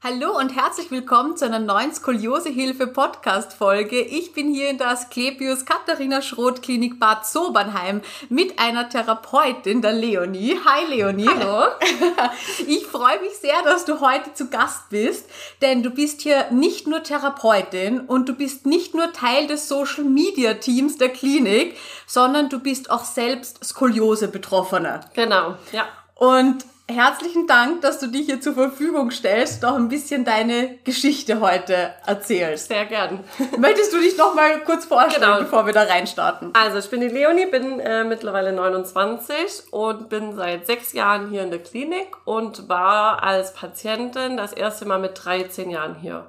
Hallo und herzlich willkommen zu einer neuen Skoliosehilfe Podcast Folge. Ich bin hier in der Asklepios Katharina Schroth Klinik Bad Sobernheim mit einer Therapeutin, der Leonie. Hi Leonie. Hallo. Ich freue mich sehr, dass du heute zu Gast bist, denn du bist hier nicht nur Therapeutin und du bist nicht nur Teil des Social Media Teams der Klinik, sondern du bist auch selbst Skoliose Betroffene. Genau, ja. Und herzlichen Dank, dass du dich hier zur Verfügung stellst, doch ein bisschen deine Geschichte heute erzählst. Sehr gern. Möchtest du dich noch mal kurz vorstellen, genau. bevor wir da reinstarten? Also, ich bin die Leonie, bin äh, mittlerweile 29 und bin seit sechs Jahren hier in der Klinik und war als Patientin das erste Mal mit 13 Jahren hier.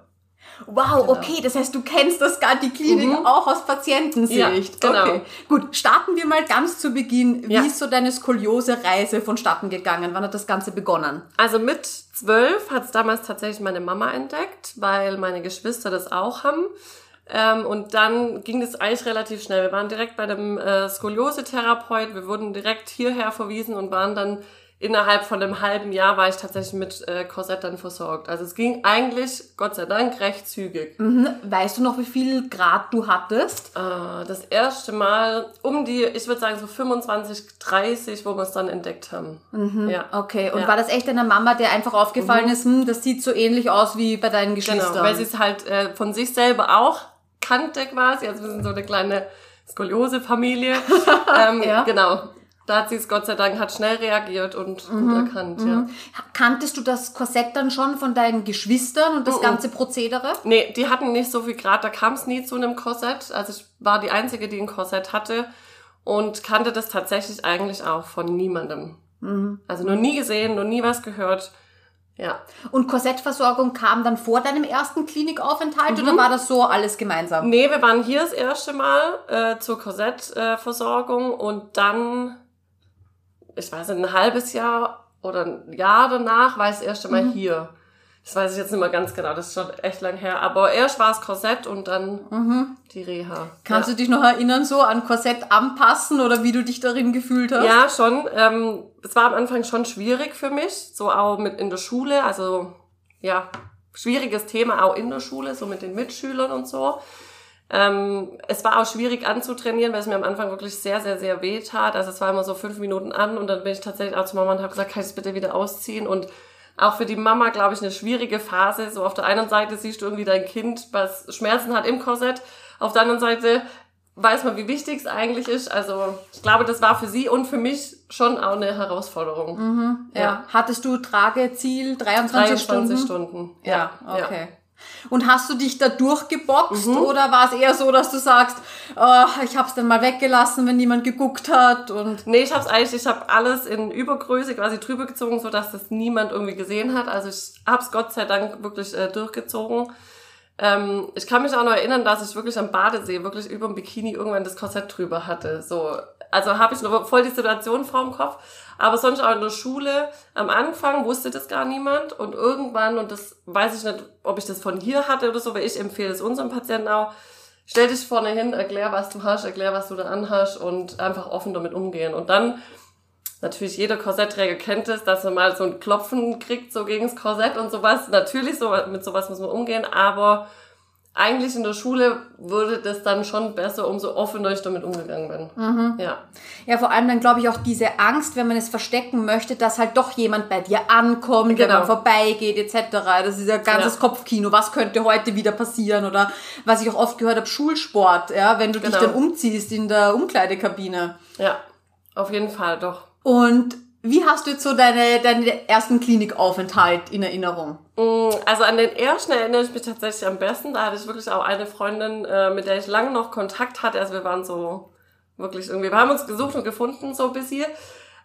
Wow, genau. okay, das heißt, du kennst das gar die Klinik mhm. auch aus Patientensicht. Ja, genau. Okay. Gut, starten wir mal ganz zu Beginn. Wie ja. ist so deine Skoliose-Reise vonstatten gegangen? Wann hat das Ganze begonnen? Also mit zwölf hat es damals tatsächlich meine Mama entdeckt, weil meine Geschwister das auch haben. Ähm, und dann ging es eigentlich relativ schnell. Wir waren direkt bei einem äh, Skoliose-Therapeut. Wir wurden direkt hierher verwiesen und waren dann innerhalb von einem halben Jahr war ich tatsächlich mit äh, Korsett dann versorgt. Also es ging eigentlich, Gott sei Dank, recht zügig. Mhm. Weißt du noch, wie viel Grad du hattest? Äh, das erste Mal um die, ich würde sagen so 25, 30, wo wir es dann entdeckt haben. Mhm. Ja. Okay, und ja. war das echt deiner Mama, der einfach aufgefallen mhm. ist, hm, das sieht so ähnlich aus wie bei deinen Geschwistern? Genau, weil sie es halt äh, von sich selber auch kannte quasi. Also wir sind so eine kleine Skoliose-Familie. ähm, ja. Genau. Da hat sie es Gott sei Dank hat schnell reagiert und, mhm. und erkannt, mhm. ja. Kanntest du das Korsett dann schon von deinen Geschwistern und das mhm. ganze Prozedere? Nee, die hatten nicht so viel Grad, da kam es nie zu einem Korsett. Also ich war die Einzige, die ein Korsett hatte und kannte das tatsächlich eigentlich auch von niemandem. Mhm. Also noch nie gesehen, noch nie was gehört. Ja. Und Korsettversorgung kam dann vor deinem ersten Klinikaufenthalt mhm. oder war das so alles gemeinsam? Nee, wir waren hier das erste Mal äh, zur Korsettversorgung und dann ich weiß nicht, ein halbes Jahr oder ein Jahr danach war ich das erste Mal mhm. hier. Das weiß ich jetzt nicht mehr ganz genau, das ist schon echt lang her. Aber erst war es Korsett und dann mhm. die Reha. Kannst ja. du dich noch erinnern, so an Korsett anpassen oder wie du dich darin gefühlt hast? Ja, schon. Ähm, es war am Anfang schon schwierig für mich, so auch mit in der Schule. Also ja, schwieriges Thema auch in der Schule, so mit den Mitschülern und so. Ähm, es war auch schwierig anzutrainieren, weil es mir am Anfang wirklich sehr, sehr, sehr weh tat. Also es war immer so fünf Minuten an und dann bin ich tatsächlich auch zu Mama und habe gesagt, kann ich es bitte wieder ausziehen? Und auch für die Mama, glaube ich, eine schwierige Phase. So auf der einen Seite siehst du irgendwie dein Kind, was Schmerzen hat im Korsett. Auf der anderen Seite weiß man, wie wichtig es eigentlich ist. Also ich glaube, das war für sie und für mich schon auch eine Herausforderung. Mhm, ja. ja. Hattest du Trageziel 23, 23 Stunden? Stunden. Ja, okay. Ja. Und hast du dich da durchgeboxt mhm. oder war es eher so, dass du sagst, oh, ich habe es dann mal weggelassen, wenn niemand geguckt hat und Nee, ich habe es eigentlich, ich habe alles in Übergröße quasi drüber gezogen, so dass das niemand irgendwie gesehen hat. Also ich habe es Gott sei Dank wirklich äh, durchgezogen. Ähm, ich kann mich auch noch erinnern, dass ich wirklich am Badesee wirklich über dem Bikini irgendwann das Korsett drüber hatte. So, also habe ich noch voll die Situation vor dem Kopf. Aber sonst auch in der Schule, am Anfang wusste das gar niemand und irgendwann, und das weiß ich nicht, ob ich das von hier hatte oder so, weil ich empfehle es unseren Patienten auch, stell dich vorne hin, erklär, was du hast, erklär, was du da anhast und einfach offen damit umgehen. Und dann, natürlich jeder Korsettträger kennt es, dass man mal so ein Klopfen kriegt, so gegen das Korsett und sowas. Natürlich, so, mit sowas muss man umgehen, aber eigentlich in der Schule würde das dann schon besser, umso offener ich damit umgegangen bin. Mhm. Ja. Ja, vor allem dann glaube ich auch diese Angst, wenn man es verstecken möchte, dass halt doch jemand bei dir ankommt, genau. wenn man vorbeigeht etc. Das ist ja ganzes ja. Kopfkino. Was könnte heute wieder passieren? Oder was ich auch oft gehört habe, Schulsport, ja, wenn du genau. dich dann umziehst in der Umkleidekabine. Ja, auf jeden Fall, doch. Und wie hast du jetzt so deine, deine ersten Klinikaufenthalt in Erinnerung? Mm, also an den ersten erinnere ich mich tatsächlich am besten. Da hatte ich wirklich auch eine Freundin, äh, mit der ich lange noch Kontakt hatte. Also wir waren so wirklich irgendwie, wir haben uns gesucht und gefunden so bis hier.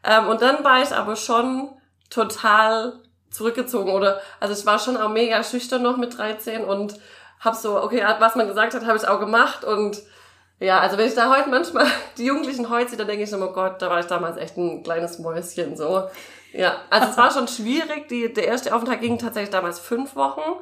Ähm, und dann war ich aber schon total zurückgezogen oder, also ich war schon auch mega schüchtern noch mit 13 und hab so, okay, was man gesagt hat, habe ich auch gemacht und ja, also wenn ich da heute manchmal die Jugendlichen heute sehe, dann denke ich immer, oh Gott, da war ich damals echt ein kleines Mäuschen so. Ja, also es war schon schwierig. Die, der erste Aufenthalt ging tatsächlich damals fünf Wochen.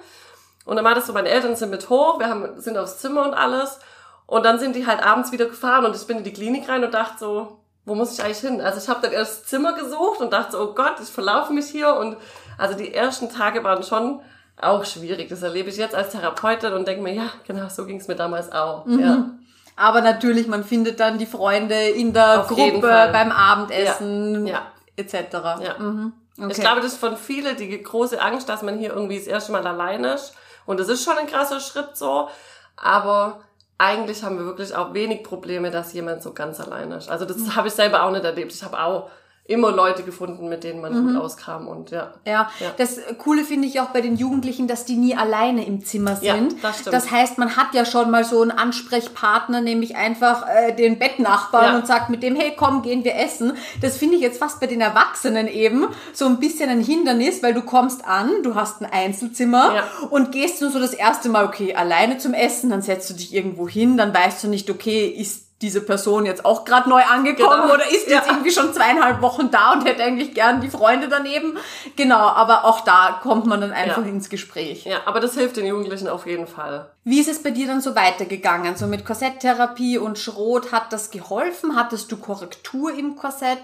Und dann war das so, meine Eltern sind mit hoch, wir haben, sind aufs Zimmer und alles. Und dann sind die halt abends wieder gefahren und ich bin in die Klinik rein und dachte so, wo muss ich eigentlich hin? Also ich habe dann erst Zimmer gesucht und dachte so, oh Gott, ich verlaufe mich hier. Und also die ersten Tage waren schon auch schwierig. Das erlebe ich jetzt als Therapeutin und denke mir, ja, genau, so ging es mir damals auch. Mhm. Ja. Aber natürlich, man findet dann die Freunde in der Auf Gruppe beim Abendessen ja. Ja. etc. Ja. Mhm. Okay. Ich glaube, das ist von vielen die große Angst, dass man hier irgendwie das erste Mal allein ist. Und das ist schon ein krasser Schritt so. Aber eigentlich haben wir wirklich auch wenig Probleme, dass jemand so ganz allein ist. Also das mhm. habe ich selber auch nicht erlebt. Ich habe auch immer Leute gefunden, mit denen man mhm. gut auskam und ja. ja. Ja, das Coole finde ich auch bei den Jugendlichen, dass die nie alleine im Zimmer sind. Ja, das stimmt. Das heißt, man hat ja schon mal so einen Ansprechpartner, nämlich einfach äh, den Bettnachbarn ja. und sagt mit dem, hey, komm, gehen wir essen. Das finde ich jetzt fast bei den Erwachsenen eben so ein bisschen ein Hindernis, weil du kommst an, du hast ein Einzelzimmer ja. und gehst nur so das erste Mal, okay, alleine zum Essen, dann setzt du dich irgendwo hin, dann weißt du nicht, okay, ist diese Person jetzt auch gerade neu angekommen genau. oder ist jetzt ja. irgendwie schon zweieinhalb Wochen da und hätte eigentlich gern die Freunde daneben. Genau, aber auch da kommt man dann einfach ja. ins Gespräch. Ja, aber das hilft den Jugendlichen auf jeden Fall. Wie ist es bei dir dann so weitergegangen? So mit Korsetttherapie und Schrot, hat das geholfen? Hattest du Korrektur im Korsett?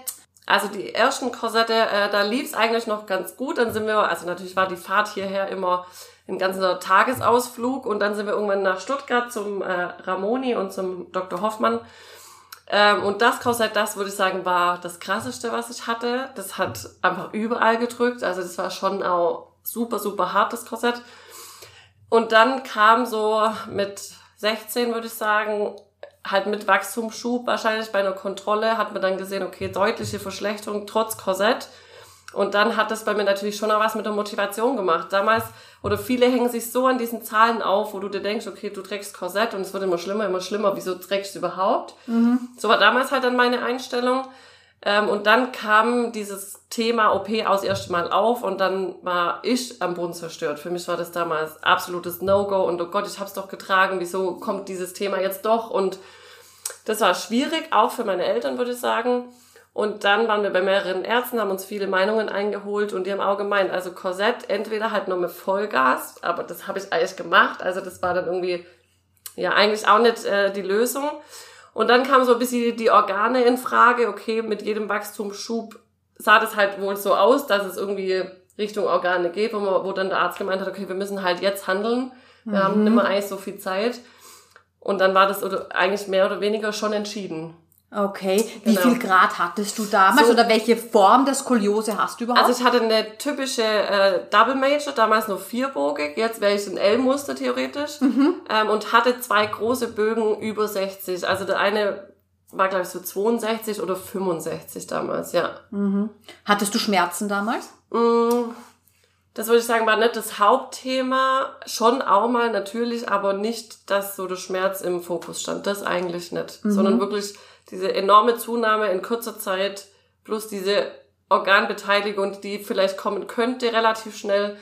Also die ersten Korsette, äh, da lief es eigentlich noch ganz gut. Dann sind wir, also natürlich war die Fahrt hierher immer ein ganzer Tagesausflug und dann sind wir irgendwann nach Stuttgart zum äh, Ramoni und zum Dr. Hoffmann. Ähm, und das Korsett, das würde ich sagen, war das krasseste, was ich hatte. Das hat einfach überall gedrückt. Also das war schon auch super, super hartes Korsett. Und dann kam so mit 16, würde ich sagen, halt mit Wachstumsschub wahrscheinlich bei einer Kontrolle, hat man dann gesehen, okay, deutliche Verschlechterung trotz Korsett. Und dann hat das bei mir natürlich schon auch was mit der Motivation gemacht. Damals, oder viele hängen sich so an diesen Zahlen auf, wo du dir denkst, okay, du trägst Korsett und es wird immer schlimmer, immer schlimmer. Wieso trägst du überhaupt? Mhm. So war damals halt dann meine Einstellung. Ähm, und dann kam dieses Thema OP aus erste Mal auf und dann war ich am Boden zerstört. Für mich war das damals absolutes No-Go und oh Gott, ich hab's doch getragen. Wieso kommt dieses Thema jetzt doch? Und das war schwierig, auch für meine Eltern, würde ich sagen. Und dann waren wir bei mehreren Ärzten, haben uns viele Meinungen eingeholt und die haben auch gemeint, also Korsett entweder halt nur mit Vollgas, aber das habe ich eigentlich gemacht, also das war dann irgendwie ja eigentlich auch nicht äh, die Lösung. Und dann kam so ein bisschen die Organe in Frage, okay, mit jedem Wachstumsschub sah das halt wohl so aus, dass es irgendwie Richtung Organe geht, wo, man, wo dann der Arzt gemeint hat, okay, wir müssen halt jetzt handeln, wir mhm. haben nicht mehr eigentlich so viel Zeit. Und dann war das eigentlich mehr oder weniger schon entschieden. Okay, wie genau. viel Grad hattest du damals so, oder welche Form der Skoliose hast du überhaupt? Also ich hatte eine typische äh, Double Major, damals nur vierbogig, jetzt wäre ich ein L-Muster theoretisch mhm. ähm, und hatte zwei große Bögen über 60. Also der eine war glaube ich so 62 oder 65 damals, ja. Mhm. Hattest du Schmerzen damals? Mm, das würde ich sagen, war nicht das Hauptthema, schon auch mal natürlich, aber nicht, dass so der Schmerz im Fokus stand. Das eigentlich nicht, mhm. sondern wirklich diese enorme Zunahme in kurzer Zeit plus diese Organbeteiligung, die vielleicht kommen könnte relativ schnell,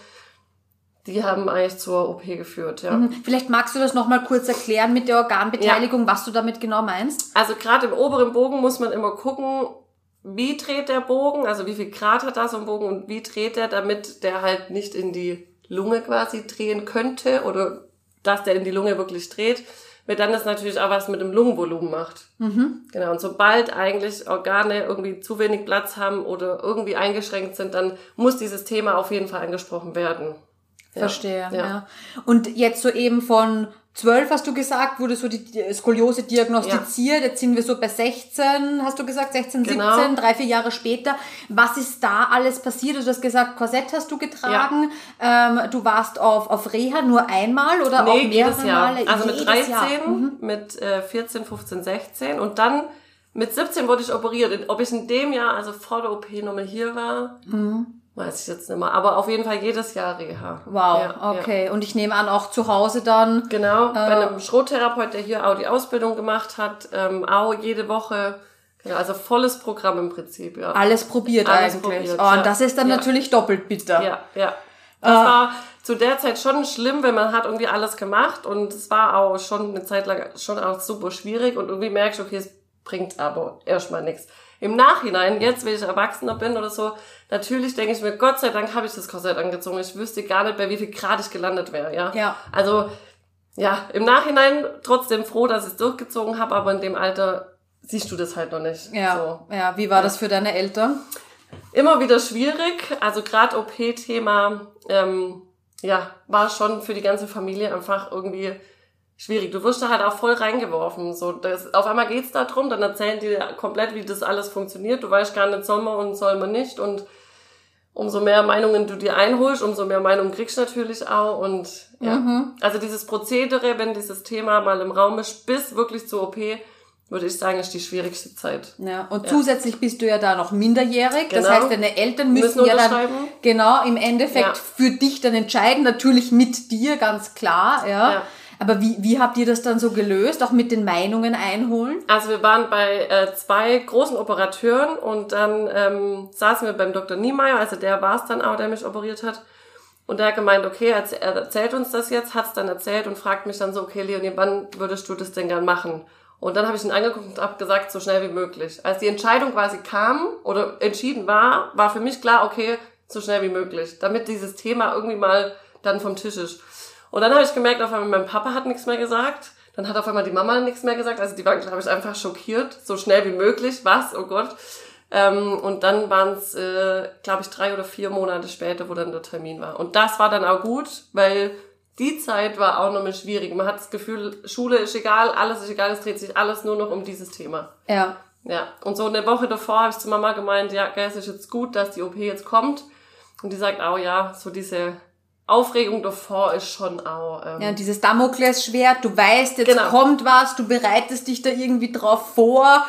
die haben eigentlich zur OP geführt, ja. Mhm. Vielleicht magst du das nochmal kurz erklären mit der Organbeteiligung, ja. was du damit genau meinst? Also gerade im oberen Bogen muss man immer gucken, wie dreht der Bogen, also wie viel Grad hat da so ein Bogen und wie dreht er, damit der halt nicht in die Lunge quasi drehen könnte oder dass der in die Lunge wirklich dreht, weil dann das natürlich auch was mit dem Lungenvolumen macht. Mhm. Genau, und sobald eigentlich Organe irgendwie zu wenig Platz haben oder irgendwie eingeschränkt sind, dann muss dieses Thema auf jeden Fall angesprochen werden. Verstehe, ja. ja. Und jetzt so eben von 12 hast du gesagt, wurde so die Skoliose diagnostiziert. Ja. Jetzt sind wir so bei 16, hast du gesagt, 16, genau. 17, drei, vier Jahre später. Was ist da alles passiert? Du hast gesagt, Korsett hast du getragen. Ja. Ähm, du warst auf, auf Reha nur einmal oder nee, auch mehrere. Male? Also mit 13, mhm. mit äh, 14, 15, 16 und dann mit 17 wurde ich operiert. Ob ich in dem Jahr, also vor der OP nochmal hier war, mhm. Weiß ich jetzt nicht mehr. Aber auf jeden Fall jedes Jahr Reha. Wow, ja, okay. Ja. Und ich nehme an, auch zu Hause dann. Genau, äh, bei einem Schrottherapeut, der hier auch die Ausbildung gemacht hat, ähm, auch jede Woche. Genau, also volles Programm im Prinzip, ja. Alles probiert Alles eigentlich. Probiert, oh, und das ist dann natürlich doppelt bitter. Ja, ja. Das äh. war zu der Zeit schon schlimm, wenn man hat irgendwie alles gemacht und es war auch schon eine Zeit lang schon auch super schwierig und irgendwie merkst du, okay, es bringt aber erstmal nichts. Im Nachhinein, jetzt, wenn ich Erwachsener bin oder so, natürlich denke ich mir, Gott sei Dank habe ich das Korsett angezogen. Ich wüsste gar nicht, bei wie viel Grad ich gelandet wäre, ja. Ja. Also, ja, im Nachhinein trotzdem froh, dass ich es durchgezogen habe, aber in dem Alter siehst du das halt noch nicht. Ja, so. ja. Wie war ja. das für deine Eltern? Immer wieder schwierig. Also gerade OP-Thema, ähm, ja, war schon für die ganze Familie einfach irgendwie schwierig. Du wirst da halt auch voll reingeworfen. So, das, auf einmal geht's da drum, dann erzählen die komplett, wie das alles funktioniert. Du weißt gar nicht, soll man und soll man nicht. Und umso mehr Meinungen du dir einholst, umso mehr Meinungen kriegst du natürlich auch. Und ja, mhm. also dieses Prozedere, wenn dieses Thema mal im Raum ist, bis wirklich zur OP, würde ich sagen, ist die schwierigste Zeit. Ja, und ja. zusätzlich bist du ja da noch minderjährig. Genau. Das heißt, deine Eltern müssen, müssen ja dann genau im Endeffekt ja. für dich dann entscheiden, natürlich mit dir, ganz klar, ja. ja. Aber wie, wie habt ihr das dann so gelöst, auch mit den Meinungen einholen? Also wir waren bei äh, zwei großen Operateuren und dann ähm, saßen wir beim Dr. Niemeyer, also der war es dann auch, der mich operiert hat. Und der hat gemeint, okay, er, er erzählt uns das jetzt, hat es dann erzählt und fragt mich dann so, okay, Leonie, wann würdest du das denn gern machen? Und dann habe ich ihn angeguckt und habe gesagt, so schnell wie möglich. Als die Entscheidung quasi kam oder entschieden war, war für mich klar, okay, so schnell wie möglich, damit dieses Thema irgendwie mal dann vom Tisch ist. Und dann habe ich gemerkt, auf einmal mein Papa hat nichts mehr gesagt. Dann hat auf einmal die Mama nichts mehr gesagt. Also die waren, glaube ich, einfach schockiert. So schnell wie möglich. Was? Oh Gott. Ähm, und dann waren es, äh, glaube ich, drei oder vier Monate später, wo dann der Termin war. Und das war dann auch gut, weil die Zeit war auch nochmal schwierig. Man hat das Gefühl, Schule ist egal, alles ist egal, es dreht sich alles nur noch um dieses Thema. Ja. Ja. Und so eine Woche davor habe ich zu Mama gemeint, ja, es ist jetzt gut, dass die OP jetzt kommt. Und die sagt auch, ja, so diese Aufregung davor ist schon auch. Ähm ja, dieses Damoklesschwert, du weißt, jetzt genau. kommt was, du bereitest dich da irgendwie drauf vor.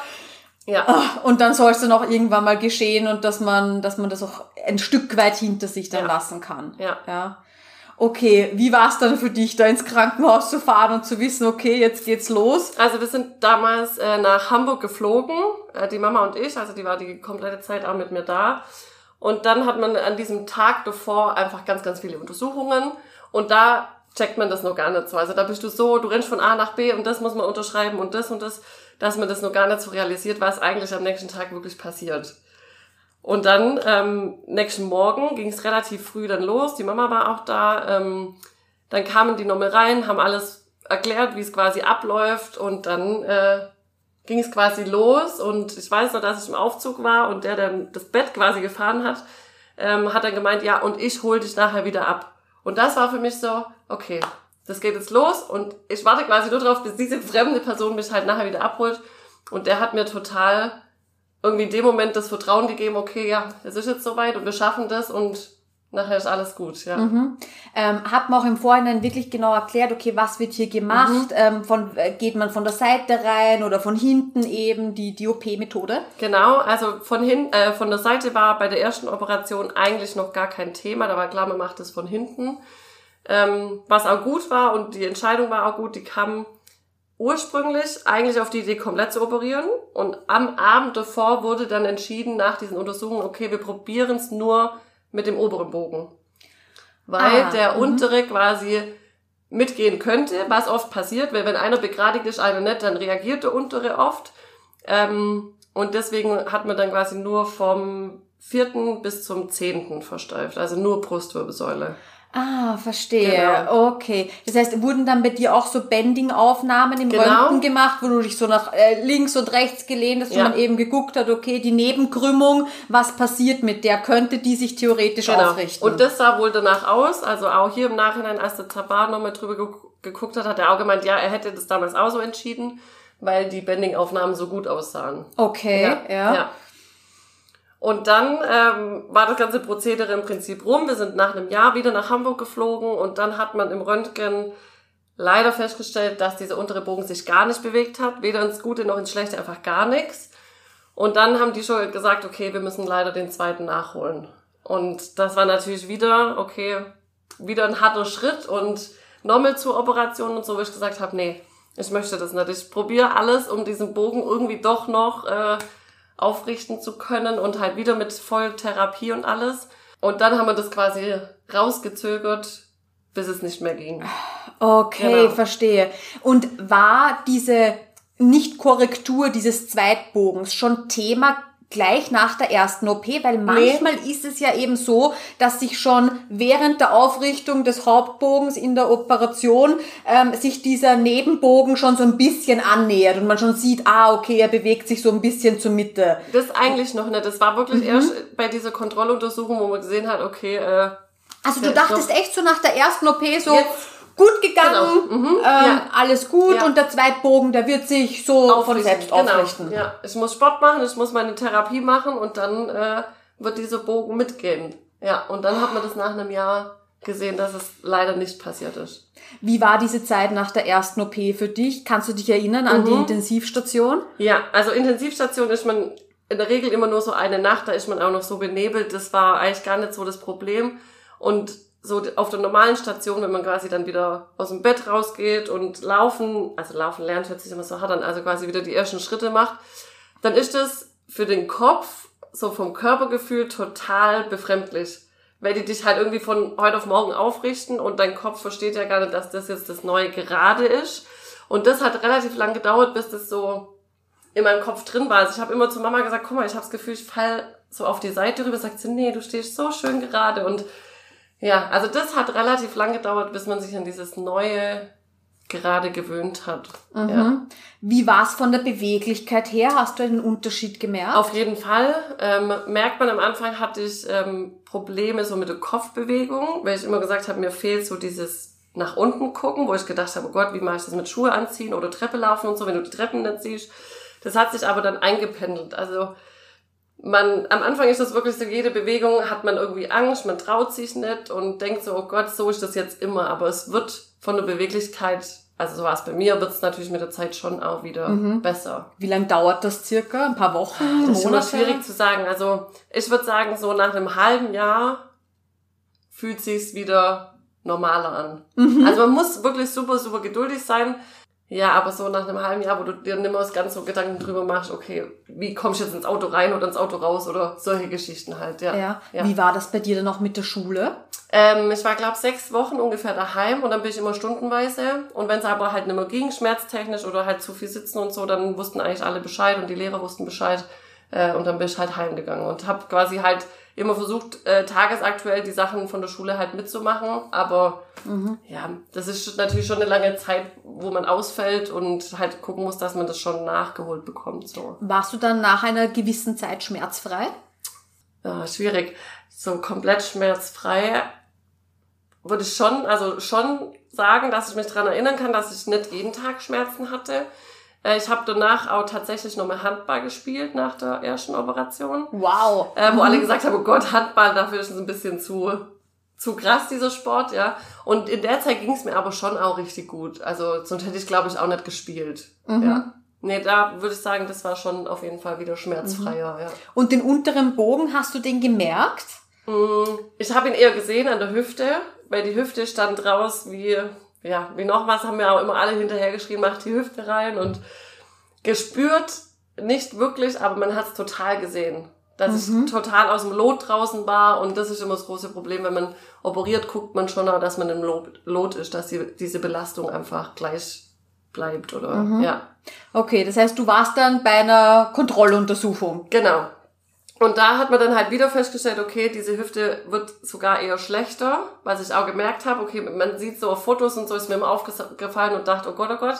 Ja. Ah, und dann soll es dann auch irgendwann mal geschehen und dass man, dass man das auch ein Stück weit hinter sich dann ja. lassen kann. Ja. ja. Okay, wie war es dann für dich, da ins Krankenhaus zu fahren und zu wissen, okay, jetzt geht's los? Also wir sind damals äh, nach Hamburg geflogen, äh, die Mama und ich, also die war die komplette Zeit auch mit mir da. Und dann hat man an diesem Tag davor einfach ganz, ganz viele Untersuchungen. Und da checkt man das noch gar nicht so. Also da bist du so, du rennst von A nach B und das muss man unterschreiben und das und das, dass man das noch gar nicht so realisiert, was eigentlich am nächsten Tag wirklich passiert. Und dann, ähm, nächsten Morgen ging es relativ früh dann los. Die Mama war auch da. Ähm, dann kamen die nochmal rein, haben alles erklärt, wie es quasi abläuft und dann äh, ging es quasi los und ich weiß noch, dass ich im Aufzug war und der, der das Bett quasi gefahren hat, ähm, hat dann gemeint, ja, und ich hol dich nachher wieder ab. Und das war für mich so, okay, das geht jetzt los und ich warte quasi nur darauf, bis diese fremde Person mich halt nachher wieder abholt. Und der hat mir total irgendwie in dem Moment das Vertrauen gegeben, okay, ja, es ist jetzt soweit und wir schaffen das und nachher ist alles gut, ja. Mhm. Ähm, hat man auch im Vorhinein wirklich genau erklärt, okay, was wird hier gemacht? Mhm. Ähm, von, äh, geht man von der Seite rein oder von hinten eben die, die OP-Methode? Genau, also von hin, äh, von der Seite war bei der ersten Operation eigentlich noch gar kein Thema, da war klar, man macht es von hinten. Ähm, was auch gut war und die Entscheidung war auch gut, die kam ursprünglich eigentlich auf die Idee, komplett zu operieren. Und am Abend davor wurde dann entschieden, nach diesen Untersuchungen, okay, wir probieren es nur mit dem oberen Bogen. Weil Ah, der mhm. untere quasi mitgehen könnte, was oft passiert, weil wenn einer begradigt ist, einer nicht, dann reagiert der untere oft. Ähm, und deswegen hat man dann quasi nur vom vierten bis zum zehnten versteift, also nur Brustwirbelsäule. Ah, verstehe. Genau. Okay. Das heißt, wurden dann bei dir auch so Bending-Aufnahmen im Genau. Röntgen gemacht, wo du dich so nach äh, links und rechts gelehnt hast, wo Ja. man eben geguckt hat, okay, die Nebenkrümmung, was passiert mit der? Könnte die sich theoretisch aufrichten? Genau. Und das sah wohl danach aus. Also auch hier im Nachhinein, als der Tabar nochmal drüber ge geguckt hat, hat er auch gemeint, ja, er hätte das damals auch so entschieden, weil die Bending-Aufnahmen so gut aussahen. okay, ja. Und dann ähm, war das ganze Prozedere im Prinzip rum. Wir sind nach einem Jahr wieder nach Hamburg geflogen und dann hat man im Röntgen leider festgestellt, dass dieser untere Bogen sich gar nicht bewegt hat, weder ins Gute noch ins Schlechte, einfach gar nichts. Und dann haben die schon gesagt, okay, wir müssen leider den zweiten nachholen. Und das war natürlich wieder, okay, wieder ein harter Schritt und nochmal zur Operation und so, wo ich gesagt habe, nee, ich möchte das nicht. Ich probiere alles, um diesen Bogen irgendwie doch noch äh, aufrichten zu können und halt wieder mit Volltherapie und alles. Und dann haben wir das quasi rausgezögert, bis es nicht mehr ging. Okay, Genau. verstehe. Und war diese Nicht-Korrektur dieses Zweitbogens schon Thema gleich nach der ersten OP? Weil manchmal ist es ja eben so, dass sich schon während der Aufrichtung des Hauptbogens in der Operation ähm, sich dieser Nebenbogen schon so ein bisschen annähert und man schon sieht, ah, okay, er bewegt sich so ein bisschen zur Mitte. Das eigentlich noch nicht. Das war wirklich erst bei dieser Kontrolluntersuchung, wo man gesehen hat, okay, äh, Also du dachtest echt so nach der ersten OP so Jetzt- gut gegangen, Genau. Mhm. ähm, Ja. alles gut Ja. und der Zweitbogen, der wird sich so von aufrichten. selbst genau. aufrichten. Ja, ich muss Sport machen, ich muss meine Therapie machen und dann äh, wird dieser Bogen mitgehen. Ja, und dann hat man das nach einem Jahr gesehen, dass es leider nicht passiert ist. Wie war diese Zeit nach der ersten OP für dich? Kannst du dich erinnern an Mhm. die Intensivstation? Ja, also Intensivstation ist man in der Regel immer nur so eine Nacht, da ist man auch noch so benebelt. Das war eigentlich gar nicht so das Problem. Und so auf der normalen Station, wenn man quasi dann wieder aus dem Bett rausgeht und laufen, also laufen lernt, hört sich immer so hart an, also quasi wieder die ersten Schritte macht, dann ist es für den Kopf, so vom Körpergefühl total befremdlich. Weil die dich halt irgendwie von heute auf morgen aufrichten und dein Kopf versteht ja gar nicht, dass das jetzt das neue Gerade ist. Und das hat relativ lang gedauert, bis das so in meinem Kopf drin war. Also ich habe immer zu Mama gesagt, guck mal, ich habe das Gefühl, ich fall so auf die Seite rüber. Sagt sie, nee, du stehst so schön gerade. Und ja, also das hat relativ lang gedauert, bis man sich an dieses neue gerade gewöhnt hat. Ja. Mhm. Wie war es von der Beweglichkeit her? Hast du einen Unterschied gemerkt? Auf jeden Fall. Ähm, merkt man am Anfang hatte ich ähm, Probleme so mit der Kopfbewegung, weil ich immer gesagt habe, mir fehlt so dieses nach unten gucken, wo ich gedacht habe, oh Gott, wie mache ich das mit Schuhe anziehen oder Treppe laufen und so, wenn du die Treppen nicht siehst. Das hat sich aber dann eingependelt. Also man, am Anfang ist das wirklich so, jede Bewegung hat man irgendwie Angst, man traut sich nicht und denkt so, oh Gott, so ist das jetzt immer. Aber es wird von der Beweglichkeit, also so war es bei mir, wird es natürlich mit der Zeit schon auch wieder besser. Wie lange dauert das circa? Ein paar Wochen? Das ist immer Monate? schwierig zu sagen. Also ich würde sagen, so nach einem halben Jahr fühlt sich's wieder normaler an. Mhm. Also man muss wirklich super, super geduldig sein. Ja, aber so nach einem halben Jahr, wo du dir mehr ganz so Gedanken drüber machst, okay, wie komme ich jetzt ins Auto rein oder ins Auto raus oder solche Geschichten halt, ja. Ja. ja. Wie war das bei dir dann noch mit der Schule? Ähm, ich war, glaube sechs Wochen ungefähr daheim und dann bin ich immer stundenweise. Und wenn es aber halt nicht mehr ging, schmerztechnisch oder halt zu viel sitzen und so, dann wussten eigentlich alle Bescheid und die Lehrer wussten Bescheid. Äh, und dann bin ich halt heimgegangen und habe quasi halt immer versucht, äh, tagesaktuell die Sachen von der Schule halt mitzumachen. Aber ja, das ist natürlich schon eine lange Zeit, wo man ausfällt und halt gucken muss, dass man das schon nachgeholt bekommt. So. Warst du dann nach einer gewissen Zeit schmerzfrei? Ja, schwierig. So komplett schmerzfrei würde ich schon, also schon sagen, dass ich mich dran erinnern kann, dass ich nicht jeden Tag Schmerzen hatte. Äh, Ich habe danach auch tatsächlich nochmal Handball gespielt nach der ersten Operation. Wow. Äh, wo alle gesagt haben, oh Gott, Handball, dafür ist es ein bisschen zu zu krass, dieser Sport, ja. Und in der Zeit ging es mir aber schon auch richtig gut. Also sonst hätte ich, glaube ich, auch nicht gespielt. Mhm. Ja. Nee, da würde ich sagen, das war schon auf jeden Fall wieder schmerzfreier, ja. Und den unteren Bogen, hast du den gemerkt? Mm, Ich habe ihn eher gesehen an der Hüfte, weil die Hüfte stand raus wie, ja, wie noch was, haben mir auch immer alle hinterhergeschrieben, mach die Hüfte rein und gespürt nicht wirklich, aber man hat es total gesehen. Dass ich total aus dem Lot draußen war und das ist immer das große Problem, wenn man operiert, guckt man schon dass man im Lot, Lot ist, dass die, diese Belastung einfach gleich bleibt oder, ja. Okay, das heißt, du warst dann bei einer Kontrolluntersuchung. Genau. Und da hat man dann halt wieder festgestellt, okay, diese Hüfte wird sogar eher schlechter, was ich auch gemerkt habe. Okay, man sieht so auf Fotos und so ist mir immer aufgefallen und dachte, oh Gott, oh Gott.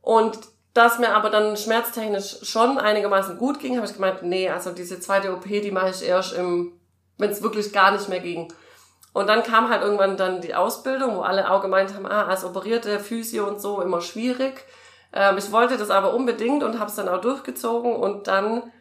Und dass mir aber dann schmerztechnisch schon einigermaßen gut ging, habe ich gemeint, nee, also diese zweite OP, die mache ich erst im, wenn es wirklich gar nicht mehr ging. Und dann kam halt irgendwann dann die Ausbildung, wo alle auch gemeint haben, ah, als operierte Physio und so immer schwierig. Ähm, ich wollte das aber unbedingt und habe es dann auch durchgezogen und dann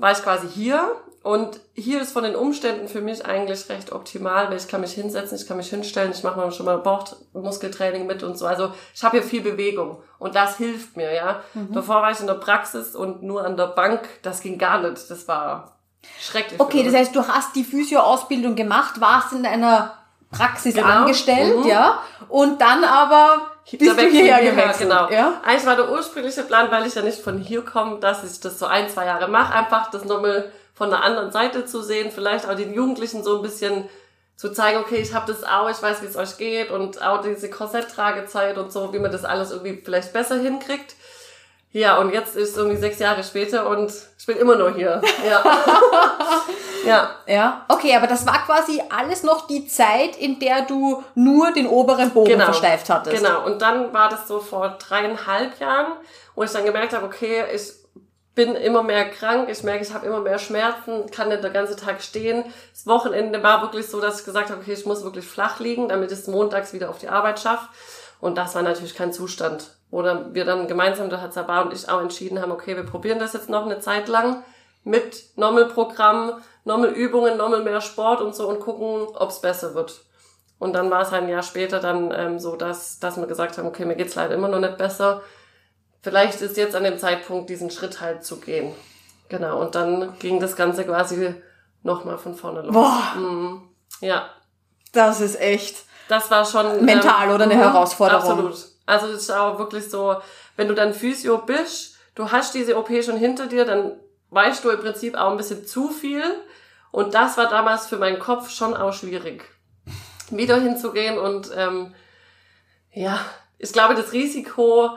war ich quasi hier und hier ist von den Umständen für mich eigentlich recht optimal, weil ich kann mich hinsetzen, ich kann mich hinstellen, ich mache mal schon mal Bauchmuskeltraining mit und so. Also ich habe hier viel Bewegung und das hilft mir, ja. Davor war ich in der Praxis und nur an der Bank, das ging gar nicht. Das war schrecklich. Okay, das heißt, du hast die Physio-Ausbildung gemacht, warst in einer Praxis Genau. angestellt, Mhm. ja, und dann aber bist du hierher, gewechselt. Genau. Ja? Eigentlich war der ursprüngliche Plan, weil ich ja nicht von hier komme, dass ich das so ein, zwei Jahre mache, einfach das nochmal von der anderen Seite zu sehen, vielleicht auch den Jugendlichen so ein bisschen zu zeigen, okay, ich habe das auch, ich weiß, wie es euch geht und auch diese Korsetttragezeit und so, wie man das alles irgendwie vielleicht besser hinkriegt. Ja, und jetzt ist irgendwie sechs Jahre später und ich bin immer noch hier. Ja. ja. Ja. Okay, aber das war quasi alles noch die Zeit, in der du nur den oberen Bogen Genau. versteift hattest. Genau, und dann war das so vor dreieinhalb Jahren, wo ich dann gemerkt habe, okay, ich bin immer mehr krank, ich merke, ich habe immer mehr Schmerzen, kann nicht den ganzen Tag stehen. Das Wochenende war wirklich so, dass ich gesagt habe, okay, ich muss wirklich flach liegen, damit ich es montags wieder auf die Arbeit schaffe. Und das war natürlich kein Zustand. Oder wir dann gemeinsam, da hat Sabah und ich auch entschieden haben, okay, wir probieren das jetzt noch eine Zeit lang mit Normal-Programm, Normal-Übungen, Normal mehr Sport und so und gucken, ob es besser wird. Und dann war es ein Jahr später dann ähm, so, dass, dass wir gesagt haben, okay, mir geht's leider immer noch nicht besser. Vielleicht ist jetzt an dem Zeitpunkt, diesen Schritt halt zu gehen. Genau, und dann ging das Ganze quasi nochmal von vorne los. Boah, Mhm. Ja, das ist echt. das war schon... Mental oder eine mhm, Herausforderung. Absolut. Also es ist auch wirklich so, wenn du dann Physio bist, du hast diese OP schon hinter dir, dann weißt du im Prinzip auch ein bisschen zu viel. Und das war damals für meinen Kopf schon auch schwierig. Wieder hinzugehen und ähm, ja, ich glaube, das Risiko,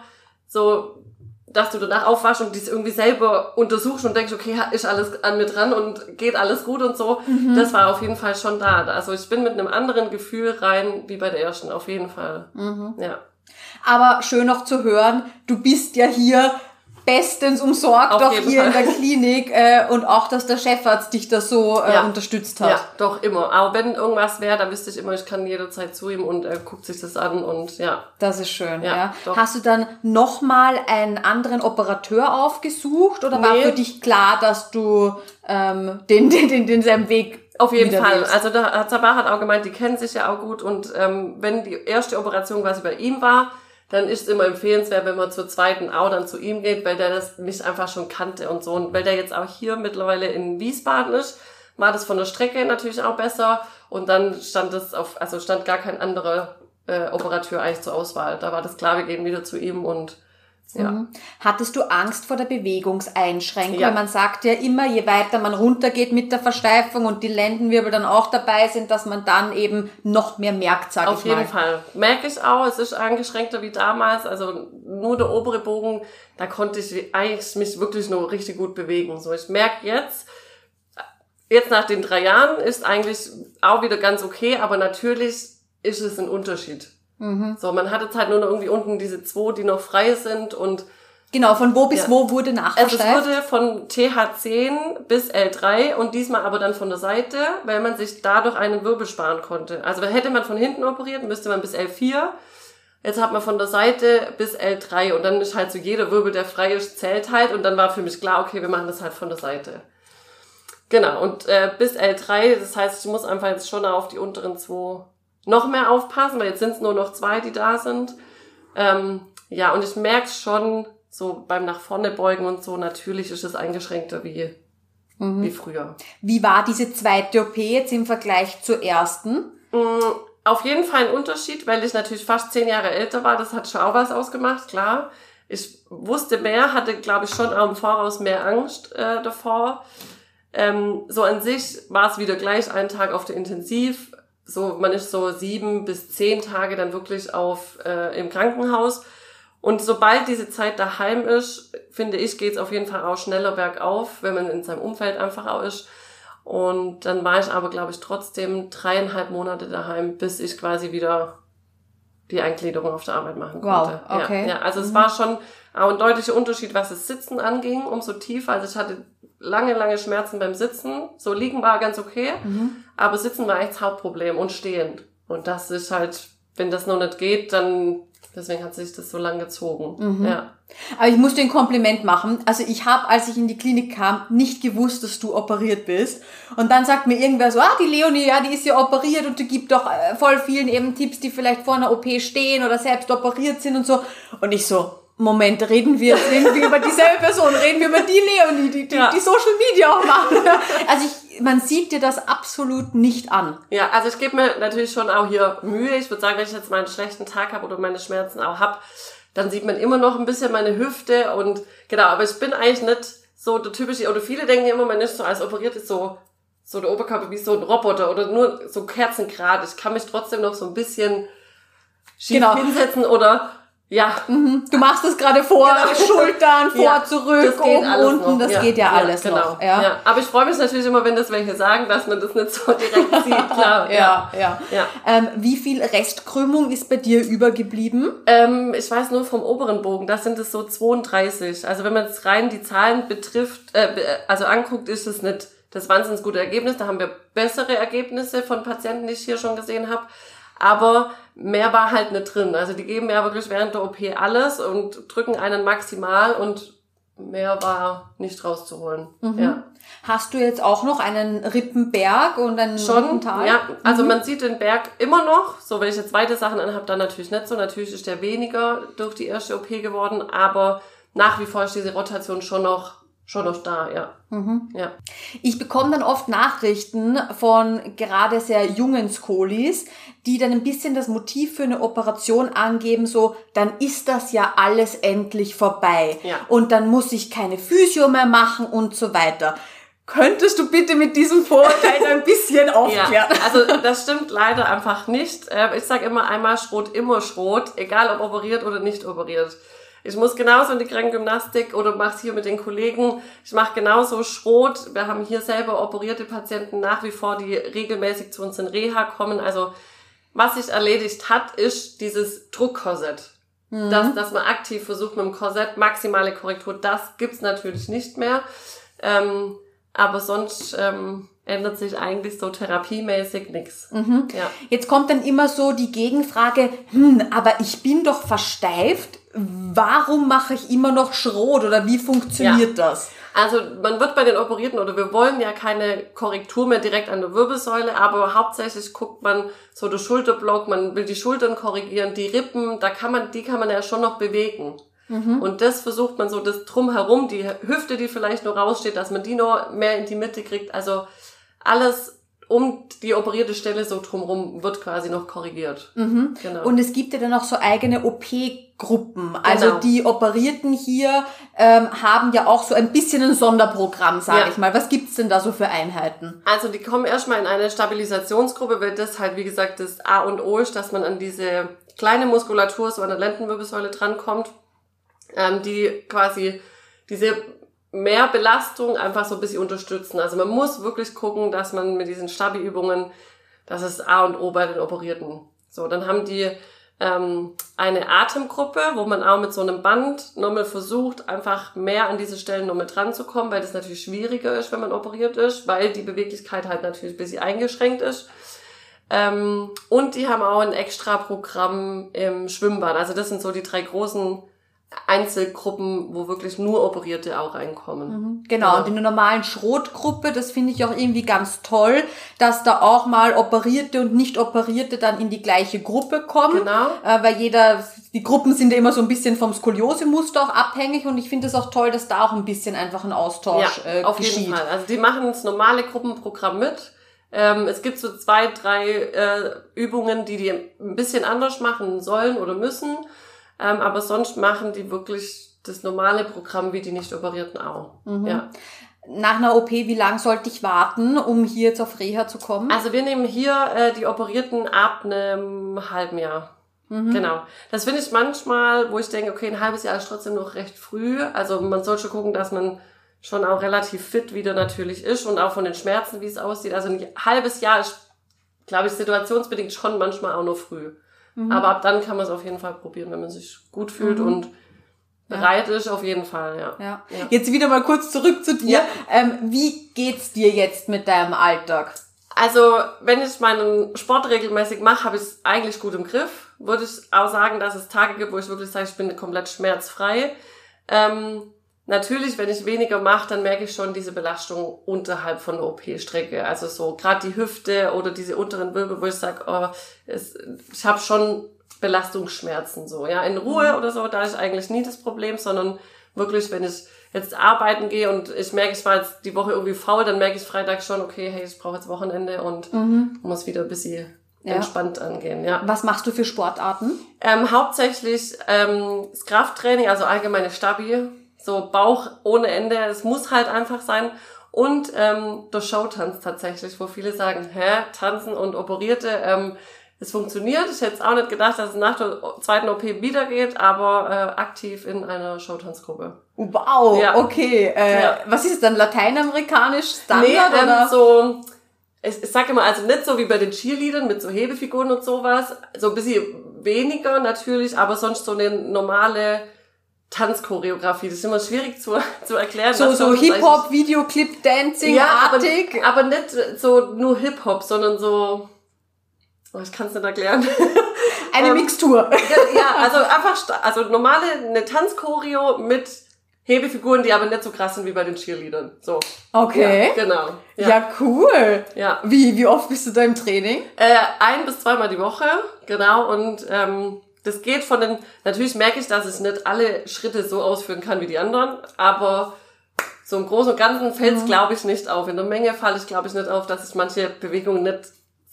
so dass du danach aufwachst und dies irgendwie selber untersuchst und denkst, okay, ist alles an mir dran und geht alles gut und so, das war auf jeden Fall schon da. Also ich bin mit einem anderen Gefühl rein wie bei der ersten, auf jeden Fall. Ja. Aber schön noch zu hören, du bist ja hier bestens umsorgt, Auf auch hier in Fall. der Klinik äh, und auch, dass der Chefarzt dich da so äh, Ja. unterstützt hat. Ja, doch, immer. Aber wenn irgendwas wäre, dann wüsste ich immer, ich kann jederzeit zu ihm und er guckt sich das an und ja. Das ist schön, ja. Ja. Hast du dann nochmal einen anderen Operateur aufgesucht oder war Nee. für dich klar, dass du ähm, den, den, den, denselben Weg Auf jeden Fall. wählst? Also da hat Sabah hat auch gemeint, die kennen sich ja auch gut und ähm, wenn die erste Operation quasi bei ihm war, dann ist es immer empfehlenswert, wenn man zur zweiten auch dann zu ihm geht, weil der das mich einfach schon kannte und so. Und weil der jetzt auch hier mittlerweile in Wiesbaden ist, war das von der Strecke natürlich auch besser. Und dann stand es auf, also stand gar kein anderer äh, Operateur eigentlich zur Auswahl. Da war das klar, wir gehen wieder zu ihm und ja. Mhm. Hattest du Angst vor der Bewegungseinschränkung? Ja. Man sagt ja immer, je weiter man runtergeht mit der Versteifung und die Lendenwirbel dann auch dabei sind, dass man dann eben noch mehr merkt, sag Auf ich jeden mal. Fall. Merke ich auch, es ist eingeschränkter wie damals. Also nur der obere Bogen, da konnte ich eigentlich mich wirklich nur richtig gut bewegen. So, ich merke jetzt, jetzt nach den drei Jahren ist eigentlich auch wieder ganz okay, aber natürlich ist es ein Unterschied. Mhm. So, man hat jetzt halt nur noch irgendwie unten diese zwei, die noch frei sind und Genau, von wo bis Ja. wo wurde also es nachversteift? wurde von TH10 bis L3 und diesmal aber dann von der Seite, weil man sich dadurch einen Wirbel sparen konnte. Also hätte man von hinten operiert, müsste man bis L4. Jetzt hat man von der Seite bis L3 und dann ist halt so jeder Wirbel, der frei ist, zählt halt und dann war für mich klar, okay, wir machen das halt von der Seite. Genau, und äh, bis L3, das heißt, ich muss einfach jetzt schon auf die unteren zwei noch mehr aufpassen, weil jetzt sind es nur noch zwei, die da sind. Ähm, ja, und ich merke schon, so beim nach vorne beugen und so, natürlich ist es eingeschränkter wie, mhm. wie früher. Wie war diese zweite OP jetzt im Vergleich zur ersten? Mm, auf jeden Fall ein Unterschied, weil ich natürlich fast zehn Jahre älter war. Das hat schon auch was ausgemacht, klar. Ich wusste mehr, hatte, glaube ich, schon auch im Voraus mehr Angst äh, davor. Ähm, so an sich war es wieder gleich einen Tag auf der Intensiv. So, man ist so sieben bis zehn Tage dann wirklich auf äh, im Krankenhaus. Und sobald diese Zeit daheim ist, finde ich, geht es auf jeden Fall auch schneller bergauf, wenn man in seinem Umfeld einfach auch ist. Und dann war ich aber, glaube ich, trotzdem dreieinhalb Monate daheim, bis ich quasi wieder die Eingliederung auf der Arbeit machen konnte. Wow, okay. Ja, ja. also mhm. es war schon auch ein deutlicher Unterschied, was das Sitzen anging, umso tiefer. Also ich hatte lange, lange Schmerzen beim Sitzen. So liegen war ganz okay, mhm. Aber Sitzen war echt das Hauptproblem und stehend. Und das ist halt, wenn das noch nicht geht, dann deswegen hat sich das so lang gezogen. Mhm. Ja. Aber ich muss dir ein Kompliment machen. Also ich habe, als ich in die Klinik kam, nicht gewusst, dass du operiert bist. Und dann sagt mir irgendwer so, ah, die Leonie, ja, die ist ja operiert und die gibt doch äh, voll vielen eben Tipps, die vielleicht vor einer OP stehen oder selbst operiert sind und so. Und ich so, Moment, reden wir jetzt irgendwie über dieselbe Person, reden wir über die Leonie, die, die, ja. die Social Media auch machen. Also ich, man sieht dir das absolut nicht an. Ja, also ich gebe mir natürlich schon auch hier Mühe. Ich würde sagen, wenn ich jetzt mal einen schlechten Tag habe oder meine Schmerzen auch habe, dann sieht man immer noch ein bisschen meine Hüfte und genau, aber ich bin eigentlich nicht so der typische, oder viele denken immer, man ist so als operiert ist so, so der Oberkörper wie so ein Roboter oder nur so kerzengrad. Ich kann mich trotzdem noch so ein bisschen schief genau. hinsetzen oder ja. Mhm. Du machst es gerade vor, genau. Schultern, vor, ja. zurück, oben, unten, das ja. geht ja, ja alles genau. noch. Ja. Aber ich freue mich natürlich immer, wenn das welche sagen, dass man das nicht so direkt sieht. Klar. ja, ja. ja. Ähm, wie viel Restkrümmung ist bei dir übergeblieben? Ähm, ich weiß nur vom oberen Bogen, das sind es so 32. Also wenn man es rein die Zahlen betrifft, äh, also anguckt, ist es nicht das wahnsinnig gute Ergebnis. Da haben wir bessere Ergebnisse von Patienten, die ich hier schon gesehen habe aber mehr war halt nicht drin. Also die geben ja wirklich während der OP alles und drücken einen maximal und mehr war nicht rauszuholen. Mhm. Ja. Hast du jetzt auch noch einen Rippenberg und einen Schon, Rippental? Ja, also mhm. man sieht den Berg immer noch. So, wenn ich jetzt zweite Sachen anhabe, dann natürlich nicht so. Natürlich ist der weniger durch die erste OP geworden, aber nach wie vor ist diese Rotation schon noch schon noch da, ja. Mhm. ja. Ich bekomme dann oft Nachrichten von gerade sehr jungen Skolis, die dann ein bisschen das Motiv für eine Operation angeben, so, dann ist das ja alles endlich vorbei. Ja. Und dann muss ich keine Physio mehr machen und so weiter. Könntest du bitte mit diesem Vorurteil ein bisschen aufklären? Ja, also das stimmt leider einfach nicht. Äh, ich sage immer einmal Schrot, immer Schrot, egal ob operiert oder nicht operiert. Ich muss genauso in die Krankengymnastik oder mach's hier mit den Kollegen. Ich mache genauso Schrot. Wir haben hier selber operierte Patienten nach wie vor, die regelmäßig zu uns in Reha kommen. Also was sich erledigt hat, ist dieses Druckkorsett. Mhm. Dass, dass man aktiv versucht mit dem Korsett maximale Korrektur, das gibt's natürlich nicht mehr. Ähm, aber sonst ähm, ändert sich eigentlich so therapiemäßig nichts. Mhm. Ja. Jetzt kommt dann immer so die Gegenfrage, hm, aber ich bin doch versteift warum mache ich immer noch Schrot oder wie funktioniert ja. das? Also man wird bei den Operierten oder wir wollen ja keine Korrektur mehr direkt an der Wirbelsäule, aber hauptsächlich guckt man so der Schulterblock, man will die Schultern korrigieren, die Rippen, da kann man, die kann man ja schon noch bewegen. Mhm. Und das versucht man so das drumherum, die Hüfte, die vielleicht nur raussteht, dass man die noch mehr in die Mitte kriegt. Also alles um die operierte Stelle so drumherum wird quasi noch korrigiert. Mhm. Genau. Und es gibt ja dann auch so eigene OP-Gruppen. Also genau. die Operierten hier ähm, haben ja auch so ein bisschen ein Sonderprogramm, sage ja. ich mal. Was gibt's denn da so für Einheiten? Also die kommen erstmal in eine Stabilisationsgruppe, weil das halt, wie gesagt, das A und O ist, dass man an diese kleine Muskulatur, so an der Lendenwirbelsäule drankommt, ähm, die quasi diese mehr Belastung einfach so ein bisschen unterstützen. Also man muss wirklich gucken, dass man mit diesen Stabi-Übungen, das ist A und O bei den Operierten. So, dann haben die ähm, eine Atemgruppe, wo man auch mit so einem Band nochmal versucht, einfach mehr an diese Stellen nochmal dran zu kommen, weil das natürlich schwieriger ist, wenn man operiert ist, weil die Beweglichkeit halt natürlich ein bisschen eingeschränkt ist. Ähm, und die haben auch ein extra Programm im Schwimmbad. Also das sind so die drei großen Einzelgruppen, wo wirklich nur Operierte auch reinkommen. Mhm, genau, und in der normalen Schrotgruppe, das finde ich auch irgendwie ganz toll, dass da auch mal Operierte und nicht Operierte dann in die gleiche Gruppe kommen. Genau. Äh, weil jeder, die Gruppen sind ja immer so ein bisschen vom Skoliosemuster auch abhängig und ich finde es auch toll, dass da auch ein bisschen einfach ein Austausch ja, äh, auf geschieht. jeden Fall. Also die machen das normale Gruppenprogramm mit. Ähm, es gibt so zwei, drei äh, Übungen, die die ein bisschen anders machen sollen oder müssen. Ähm, aber sonst machen die wirklich das normale Programm wie die nicht operierten auch. Mhm. Ja. Nach einer OP, wie lang sollte ich warten, um hier jetzt auf Reha zu kommen? Also wir nehmen hier äh, die Operierten ab einem halben Jahr. Genau. Das finde ich manchmal, wo ich denke, okay, ein halbes Jahr ist trotzdem noch recht früh. Also man soll schon gucken, dass man schon auch relativ fit wieder natürlich ist und auch von den Schmerzen, wie es aussieht. Also ein halbes Jahr ist, glaube ich, situationsbedingt schon manchmal auch noch früh. Aber ab dann kann man es auf jeden Fall probieren, wenn man sich gut fühlt und bereit ist, auf jeden Fall, ja. Ja. Ja. Jetzt wieder mal kurz zurück zu dir. Ja. Ähm, wie geht's dir jetzt mit deinem Alltag? Also, wenn ich meinen Sport regelmäßig mache, habe ich es eigentlich gut im Griff. Würde ich auch sagen, dass es Tage gibt, wo ich wirklich sage, ich bin komplett schmerzfrei. Ähm, natürlich, wenn ich weniger mache, dann merke ich schon diese Belastung unterhalb von der OP-Strecke. Also so gerade die Hüfte oder diese unteren Wirbel, wo ich sage, oh, es, ich habe schon Belastungsschmerzen so. Ja, in Ruhe oder so, da ist eigentlich nie das Problem, sondern wirklich, wenn ich jetzt arbeiten gehe und ich merke, ich war jetzt die Woche irgendwie faul, dann merke ich Freitag schon, okay, hey, ich brauche jetzt Wochenende und muss wieder ein bisschen Ja. entspannt angehen. Ja. Was machst du für Sportarten? Ähm, hauptsächlich ähm, das Krafttraining, also allgemeine Stabi, so Bauch ohne Ende, es muss halt einfach sein. Und ähm, der Showtanz tatsächlich, wo viele sagen, hä, tanzen und operierte, ähm, es funktioniert. Ich hätte es auch nicht gedacht, dass es nach der zweiten OP wieder geht, aber äh, aktiv in einer Showtanzgruppe. Wow, Ja. okay. Äh, Ja. Was ist es dann? Lateinamerikanisch Standard Nee, ähm, oder? so, ich, ich sag immer, also nicht so wie bei den Cheerleadern mit so Hebefiguren und sowas, so ein bisschen weniger natürlich, aber sonst so eine normale Tanzchoreografie. Das ist immer schwierig zu, zu erklären. So, so Hip-Hop, Videoclip, Dancing, ja, aber, artig. aber nicht so nur Hip-Hop, sondern so, oh, ich kann es nicht erklären. Eine ähm, Mixtur. ja, also einfach, also normale, eine Tanzchoreo mit Hebefiguren, die aber nicht so krass sind wie bei den Cheerleadern. So. Okay. Ja, genau. Ja, Ja. cool. ja. Wie, wie oft bist du da im Training? Äh, ein bis zweimal die Woche, genau. Und ähm, das geht von den. Natürlich merke ich, dass ich nicht alle Schritte so ausführen kann wie die anderen, aber so im Großen und Ganzen fällt es, glaube ich, nicht auf. In der Menge falle ich, glaube ich, nicht auf, dass ich manche Bewegungen nicht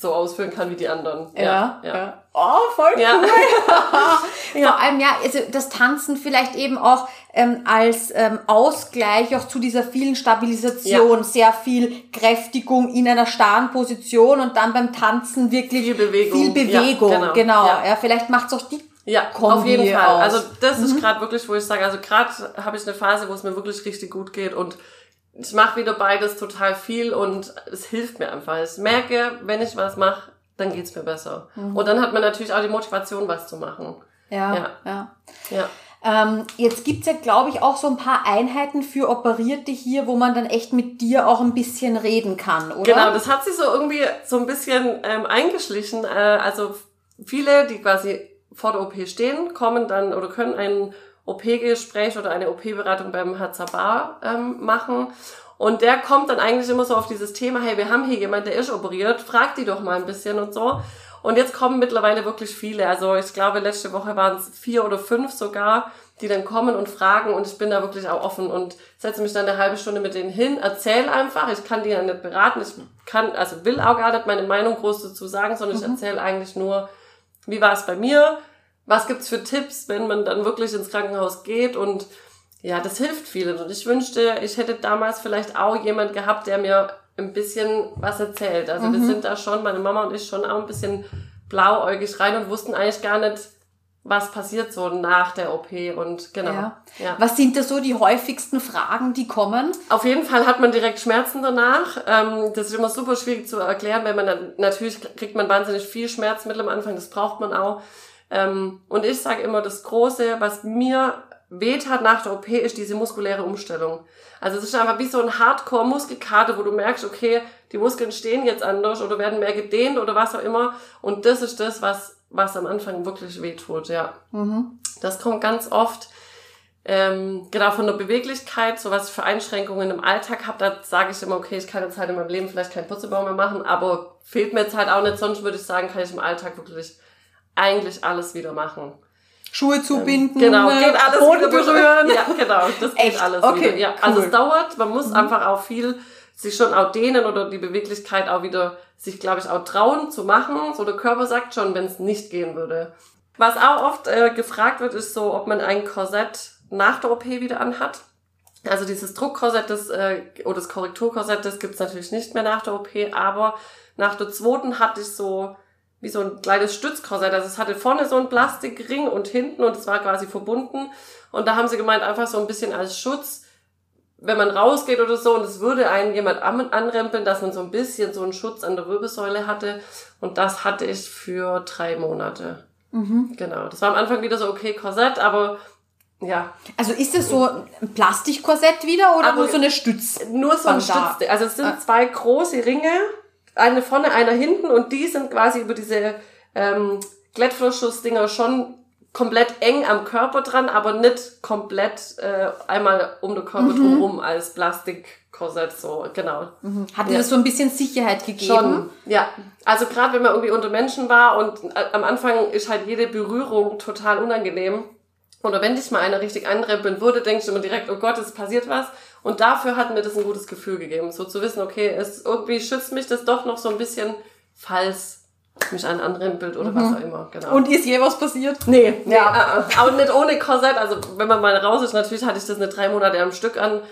so ausführen kann wie die anderen. ja. Oh, voll cool. Ja. Vor allem, ja, also das Tanzen vielleicht eben auch ähm, als ähm, Ausgleich auch zu dieser vielen Stabilisation, sehr viel Kräftigung in einer starren Position und dann beim Tanzen wirklich Viel Bewegung. Viel Bewegung, Ja, genau. genau. Ja. Ja. vielleicht macht's auch die Ja, Kombi auf jeden Fall. aus. Also das ist gerade wirklich, wo ich sage, also gerade habe ich eine Phase, wo es mir wirklich richtig gut geht und ich mache wieder beides total viel und es hilft mir einfach. Ich merke, wenn ich was mache, dann geht's mir besser. Und dann hat man natürlich auch die Motivation, was zu machen. Ja, Ja. ja. Ja. Ähm, jetzt gibt's ja, glaube ich, auch so ein paar Einheiten für Operierte hier, wo man dann echt mit dir auch ein bisschen reden kann, oder? Genau, das hat sich so irgendwie so ein bisschen ähm, eingeschlichen. Äh, also viele, die quasi vor der OP stehen, kommen dann oder können ein OP-Gespräch oder eine OP-Beratung beim Hazzabar ähm, machen. Und der kommt dann eigentlich immer so auf dieses Thema, hey, wir haben hier jemand, der ist operiert, frag die doch mal ein bisschen und so. Und jetzt kommen mittlerweile wirklich viele. Also ich glaube, letzte Woche waren es vier oder fünf sogar, die dann kommen und fragen und ich bin da wirklich auch offen und setze mich dann eine halbe Stunde mit denen hin, erzähle einfach, ich kann die ja nicht beraten, ich kann, also will auch gar nicht meine Meinung groß dazu sagen, sondern ich erzähle eigentlich nur, wie war es bei mir, was gibt's für Tipps, wenn man dann wirklich ins Krankenhaus geht und ja, das hilft vielen und ich wünschte, ich hätte damals vielleicht auch jemand gehabt, der mir ein bisschen was erzählt. Also wir sind da schon, meine Mama und ich schon auch ein bisschen blauäugig rein und wussten eigentlich gar nicht, was passiert so nach der OP und genau. Ja. Ja. Was sind da so die häufigsten Fragen, die kommen? Auf jeden Fall hat man direkt Schmerzen danach. Ähm, das ist immer super schwierig zu erklären, weil man dann, natürlich kriegt man wahnsinnig viel Schmerzmittel am Anfang, das braucht man auch. Ähm, und ich sage immer, das Große, was mir weht hat nach der OP, ist diese muskuläre Umstellung. Also es ist einfach wie so ein Hardcore-Muskelkater, wo du merkst, okay, die Muskeln stehen jetzt anders oder werden mehr gedehnt oder was auch immer. Und das ist das, was, was am Anfang wirklich wehtut, ja. Das kommt ganz oft. ähm, genau von der Beweglichkeit, so was ich für Einschränkungen im Alltag habe, da sage ich immer, okay, ich kann jetzt halt in meinem Leben vielleicht keinen Purzelbaum mehr machen, aber fehlt mir jetzt halt auch nicht, sonst würde ich sagen, kann ich im Alltag wirklich eigentlich alles wieder machen. Schuhe zubinden, Genau, geht alles Boden berühren. Ja, genau, das geht Echt? alles Okay, wieder. Ja, cool. also es dauert, man muss einfach auch viel sich schon auch dehnen oder die Beweglichkeit auch wieder sich, glaube ich, auch trauen zu machen. So der Körper sagt schon, wenn es nicht gehen würde. Was auch oft äh, gefragt wird, ist so, ob man ein Korsett nach der OP wieder anhat. Also dieses Druckkorsett das, äh, oder das Korrekturkorsett, das gibt's natürlich nicht mehr nach der OP, aber nach der zweiten hatte ich so wie so ein kleines Stützkorsett. Also es hatte vorne so einen Plastikring und hinten und es war quasi verbunden. Und da haben sie gemeint, einfach so ein bisschen als Schutz, wenn man rausgeht oder so und es würde einen jemand an- anrempeln, dass man so ein bisschen so einen Schutz an der Wirbelsäule hatte. Und das hatte ich für drei Monate. Mhm. Genau. Das war am Anfang wieder so, okay, Korsett, aber ja, Also ist das so ein Plastikkorsett wieder oder Aber nur so eine Stütz? nur so ein. Stütz. Also es sind Ah. zwei große Ringe, eine vorne, einer hinten und die sind quasi über diese ähm, Klettverschlussdinger schon komplett eng am Körper dran, aber nicht komplett äh, einmal um den Körper drumherum als Plastikkorsett so, genau. Hat dir Ja. das so ein bisschen Sicherheit gegeben? Schon, ja. Also gerade wenn man irgendwie unter Menschen war und äh, am Anfang ist halt jede Berührung total unangenehm. Oder wenn dich mal einer richtig anrempeln würde, denkst du immer direkt, oh Gott, es passiert was. Und dafür hat mir das ein gutes Gefühl gegeben. So zu wissen, okay, es irgendwie schützt mich das doch noch so ein bisschen, falls mich einer anrempelt oder was auch immer. Genau. Und ist je was passiert? Nee, nee, Ja. äh, äh, auch nicht ohne Korsett. Also wenn man mal raus ist, natürlich hatte ich das nicht drei Monate am Stück an.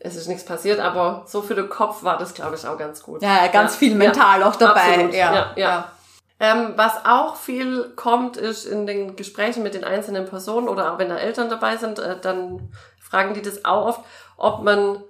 Es ist nichts passiert, aber so für den Kopf war das, glaube ich, auch ganz gut. Ja, ganz Ja. viel mental auch dabei. Ja, Ja, ja. Ähm, was auch viel kommt, ist in den Gesprächen mit den einzelnen Personen oder auch wenn da Eltern dabei sind, äh, dann fragen die das auch oft, ob man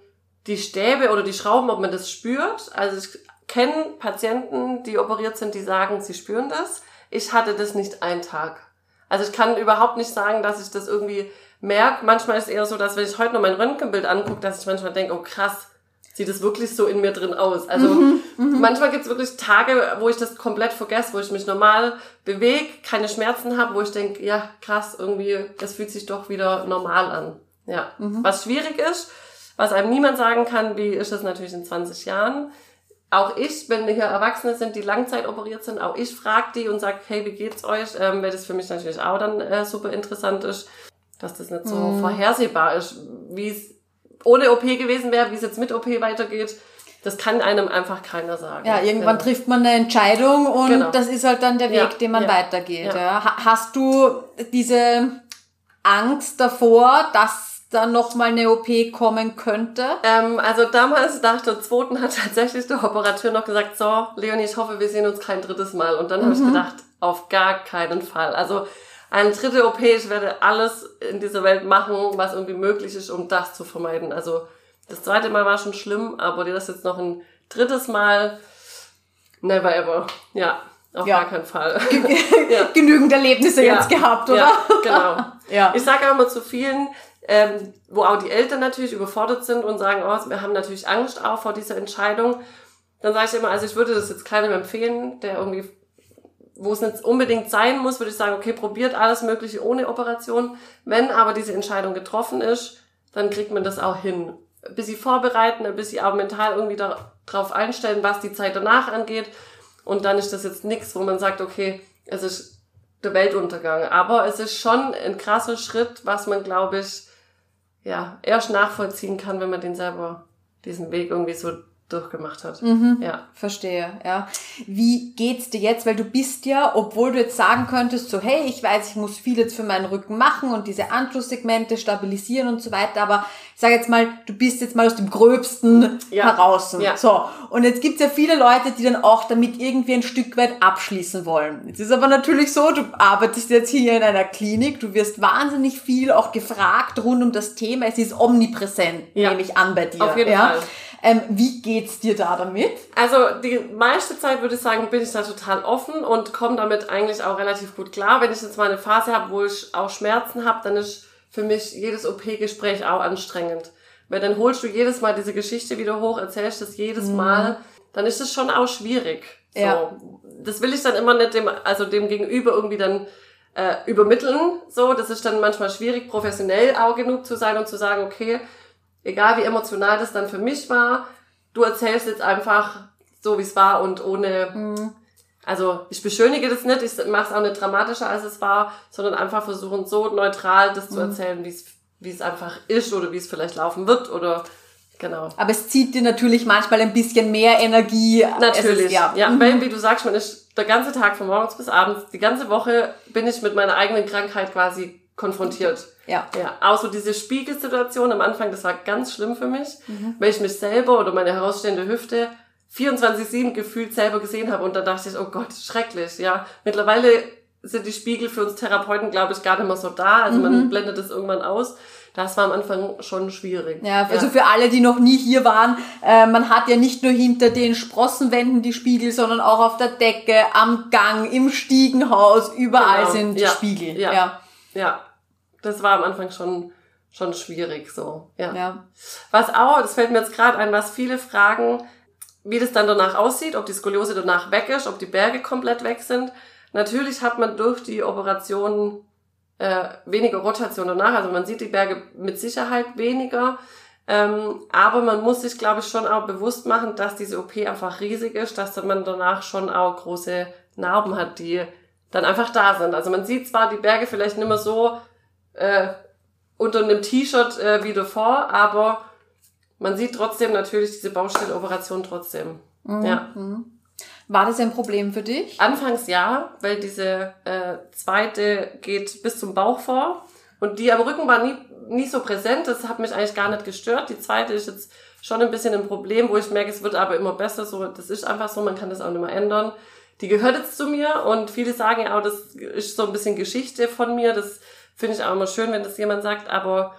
die Stäbe oder die Schrauben, ob man das spürt. Also ich kenne Patienten, die operiert sind, die sagen, sie spüren das. Ich hatte das nicht einen Tag. Also ich kann überhaupt nicht sagen, dass ich das irgendwie merke. Manchmal ist es eher so, dass wenn ich heute noch mein Röntgenbild angucke, dass ich manchmal denke, oh krass, sieht es wirklich so in mir drin aus. Also manchmal gibt es wirklich Tage, wo ich das komplett vergesse, wo ich mich normal bewege, keine Schmerzen habe, wo ich denke, ja krass, irgendwie, das fühlt sich doch wieder normal an. Ja, was schwierig ist, was einem niemand sagen kann, wie ist das natürlich in 20 Jahren. Auch ich, wenn hier Erwachsene sind, die Langzeit operiert sind, auch ich frage die und sage, hey, wie geht's euch? Ähm, weil das für mich natürlich auch dann äh, super interessant ist, dass das nicht so vorhersehbar ist, wie es ohne OP gewesen wäre, wie es jetzt mit OP weitergeht. Das kann einem einfach keiner sagen. Ja, irgendwann Genau. trifft man eine Entscheidung und Genau. das ist halt dann der Weg, Ja, den man ja, weitergeht. ja. Ja. Ha- Hast du diese Angst davor, dass da nochmal eine OP kommen könnte? Ähm, also damals nach der zweiten hat tatsächlich der Operateur noch gesagt, so, Leonie, ich hoffe, wir sehen uns kein drittes Mal. Und dann habe ich gedacht, auf gar keinen Fall. Also eine dritte OP, ich werde alles in dieser Welt machen, was irgendwie möglich ist, um das zu vermeiden. Also das zweite Mal war schon schlimm, aber das jetzt noch ein drittes Mal, never ever. Ja, auf Ja. gar keinen Fall. Genügend Erlebnisse Ja. jetzt gehabt, oder? Ja, genau. Ja. Ich sage auch immer zu vielen, ähm, wo auch die Eltern natürlich überfordert sind und sagen, oh, wir haben natürlich Angst auch vor dieser Entscheidung. Dann sage ich immer, also ich würde das jetzt keinem empfehlen, der irgendwie, wo es nicht unbedingt sein muss, würde ich sagen, okay, probiert alles Mögliche ohne Operation. Wenn aber diese Entscheidung getroffen ist, dann kriegt man das auch hin. Ein bisschen vorbereiten, ein bisschen auch mental irgendwie darauf einstellen, was die Zeit danach angeht. Und dann ist das jetzt nichts, wo man sagt, okay, es ist der Weltuntergang. Aber es ist schon ein krasser Schritt, was man, glaube ich, ja, erst nachvollziehen kann, wenn man den selber, diesen Weg irgendwie so durchgemacht hat. Ja. Verstehe, ja. Wie geht's dir jetzt? Weil du bist ja, obwohl du jetzt sagen könntest, so, hey, ich weiß, ich muss viel jetzt für meinen Rücken machen und diese Anschlusssegmente stabilisieren und so weiter, aber ich sage jetzt mal, du bist jetzt mal aus dem Gröbsten Ja. heraus. Ja. So. Und jetzt gibt's ja viele Leute, die dann auch damit irgendwie ein Stück weit abschließen wollen. Jetzt ist aber natürlich so, du arbeitest jetzt hier in einer Klinik, du wirst wahnsinnig viel auch gefragt rund um das Thema. Es ist omnipräsent, Ja. nehme ich an bei dir. Auf jeden ja? Fall. Ähm, wie geht's dir da damit? Also die meiste Zeit würde ich sagen, bin ich da total offen und komme damit eigentlich auch relativ gut klar. Wenn ich jetzt mal eine Phase habe, wo ich auch Schmerzen habe, dann ist für mich jedes OP-Gespräch auch anstrengend. Weil dann holst du jedes Mal diese Geschichte wieder hoch, erzählst das jedes Mal, dann ist es schon auch schwierig. So. Ja. Das will ich dann immer nicht dem, also dem Gegenüber irgendwie dann äh, übermitteln. So, das ist dann manchmal schwierig, professionell auch genug zu sein und zu sagen, okay, egal wie emotional das dann für mich war, du erzählst jetzt einfach so, wie es war und ohne, mhm. also ich beschönige das nicht, ich mache es auch nicht dramatischer, als es war, sondern einfach versuchen, so neutral das mhm. zu erzählen, wie es wie es einfach ist oder wie es vielleicht laufen wird oder Genau. Aber es zieht dir natürlich manchmal ein bisschen mehr Energie. Natürlich. Ist, ja, ja mhm. weil, wie du sagst, man ist der ganze Tag von morgens bis abends, die ganze Woche bin ich mit meiner eigenen Krankheit quasi konfrontiert. Ja. Ja. Auch so diese Spiegelsituation am Anfang, das war ganz schlimm für mich, mhm. weil ich mich selber oder meine herausstehende Hüfte 24-7 gefühlt selber gesehen habe und da dachte ich, oh Gott, schrecklich, ja. Mittlerweile sind die Spiegel für uns Therapeuten, glaube ich, gar nicht mehr so da. Also mhm. man blendet das irgendwann aus. Das war am Anfang schon schwierig. Ja, also ja. für alle, die noch nie hier waren, äh, man hat ja nicht nur hinter den Sprossenwänden die Spiegel, sondern auch auf der Decke, am Gang, im Stiegenhaus, überall genau. sind ja. Spiegel. Ja. ja. Ja. Das war am Anfang schon schon schwierig so. Ja. ja. Was auch, das fällt mir jetzt gerade ein, was viele fragen, wie das dann danach aussieht, ob die Skoliose danach weg ist, ob die Berge komplett weg sind. Natürlich hat man durch die Operation äh, weniger Rotation danach. Also man sieht die Berge mit Sicherheit weniger. Ähm, aber man muss sich, glaube ich, schon auch bewusst machen, dass diese OP einfach riesig ist, dass man danach schon auch große Narben hat, die dann einfach da sind. Also man sieht zwar die Berge vielleicht nicht mehr so äh, unter einem T-Shirt äh, wie davor, aber man sieht trotzdem natürlich diese Baustellenoperation trotzdem. Mhm. Ja. Mhm. War das ein Problem für dich? Anfangs ja, weil diese äh, zweite geht bis zum Bauch vor und die am Rücken war nie, nie so präsent. Das hat mich eigentlich gar nicht gestört. Die zweite ist jetzt schon ein bisschen ein Problem, wo ich merke, es wird aber immer besser. So, das ist einfach so, man kann das auch nicht mehr ändern. Die gehört jetzt zu mir und viele sagen ja auch, das ist so ein bisschen Geschichte von mir. Das finde ich auch immer schön, wenn das jemand sagt. Aber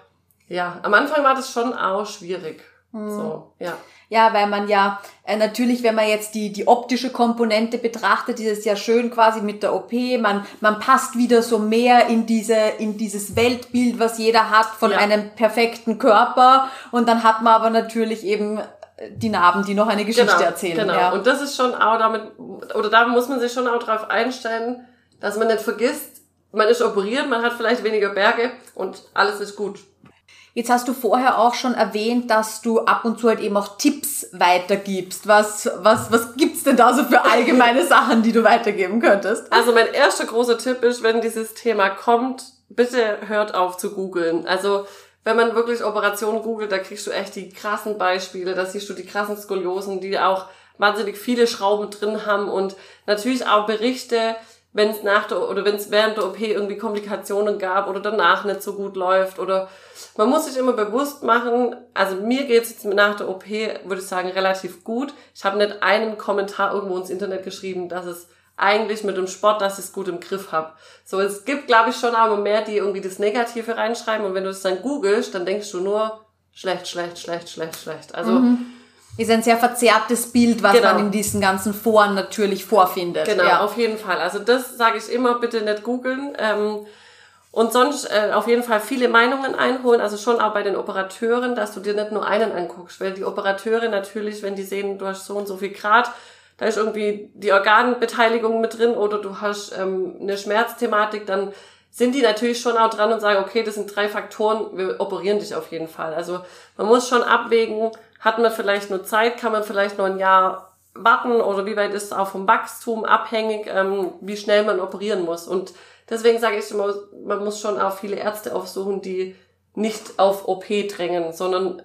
ja, am Anfang war das schon auch schwierig. Mhm. So, ja. Ja, weil man ja äh, natürlich, wenn man jetzt die die optische Komponente betrachtet, ist es ja schön quasi mit der OP. Man man passt wieder so mehr in diese in dieses Weltbild, was jeder hat von ja. einem perfekten Körper. Und dann hat man aber natürlich eben äh, die Narben, die noch eine Geschichte genau, erzählen. Genau. Ja. Und das ist schon auch damit oder da muss man sich schon auch darauf einstellen, dass man nicht vergisst, man ist operiert, man hat vielleicht weniger Berge und alles ist gut. Jetzt hast du vorher auch schon erwähnt, dass du ab und zu halt eben auch Tipps weitergibst. Was, was, was gibt's denn da so für allgemeine Sachen, die du weitergeben könntest? Also mein erster großer Tipp ist, wenn dieses Thema kommt, bitte hört auf zu googeln. Also wenn man wirklich Operationen googelt, da kriegst du echt die krassen Beispiele, da siehst du die krassen Skoliosen, die auch wahnsinnig viele Schrauben drin haben und natürlich auch Berichte, wenn es nach der oder wenn es während der OP irgendwie Komplikationen gab oder danach nicht so gut läuft oder man muss sich immer bewusst machen, also mir geht's jetzt nach der OP, würde ich sagen, relativ gut. Ich habe nicht einen Kommentar irgendwo ins Internet geschrieben, dass es eigentlich mit dem Sport, dass ich es gut im Griff habe. So, es gibt, glaube ich, schon aber mehr, die irgendwie das Negative reinschreiben und wenn du es dann googelst, dann denkst du nur schlecht, schlecht, schlecht, schlecht, schlecht. Also mhm ist ein sehr verzerrtes Bild, was genau. man in diesen ganzen Foren natürlich vorfindet. Genau, ja. auf jeden Fall. Also das sage ich immer, bitte nicht googeln. Ähm, und sonst äh, auf jeden Fall viele Meinungen einholen, also schon auch bei den Operateuren, dass du dir nicht nur einen anguckst, weil die Operateure natürlich, wenn die sehen, du hast so und so viel Grad, da ist irgendwie die Organbeteiligung mit drin oder du hast ähm, eine Schmerzthematik, dann sind die natürlich schon auch dran und sagen, okay, das sind drei Faktoren, wir operieren dich auf jeden Fall. Also man muss schon abwägen, hat man vielleicht nur Zeit? Kann man vielleicht noch ein Jahr warten? Oder wie weit ist es auch vom Wachstum abhängig, ähm, wie schnell man operieren muss? Und deswegen sage ich immer, man muss schon auch viele Ärzte aufsuchen, die nicht auf OP drängen, sondern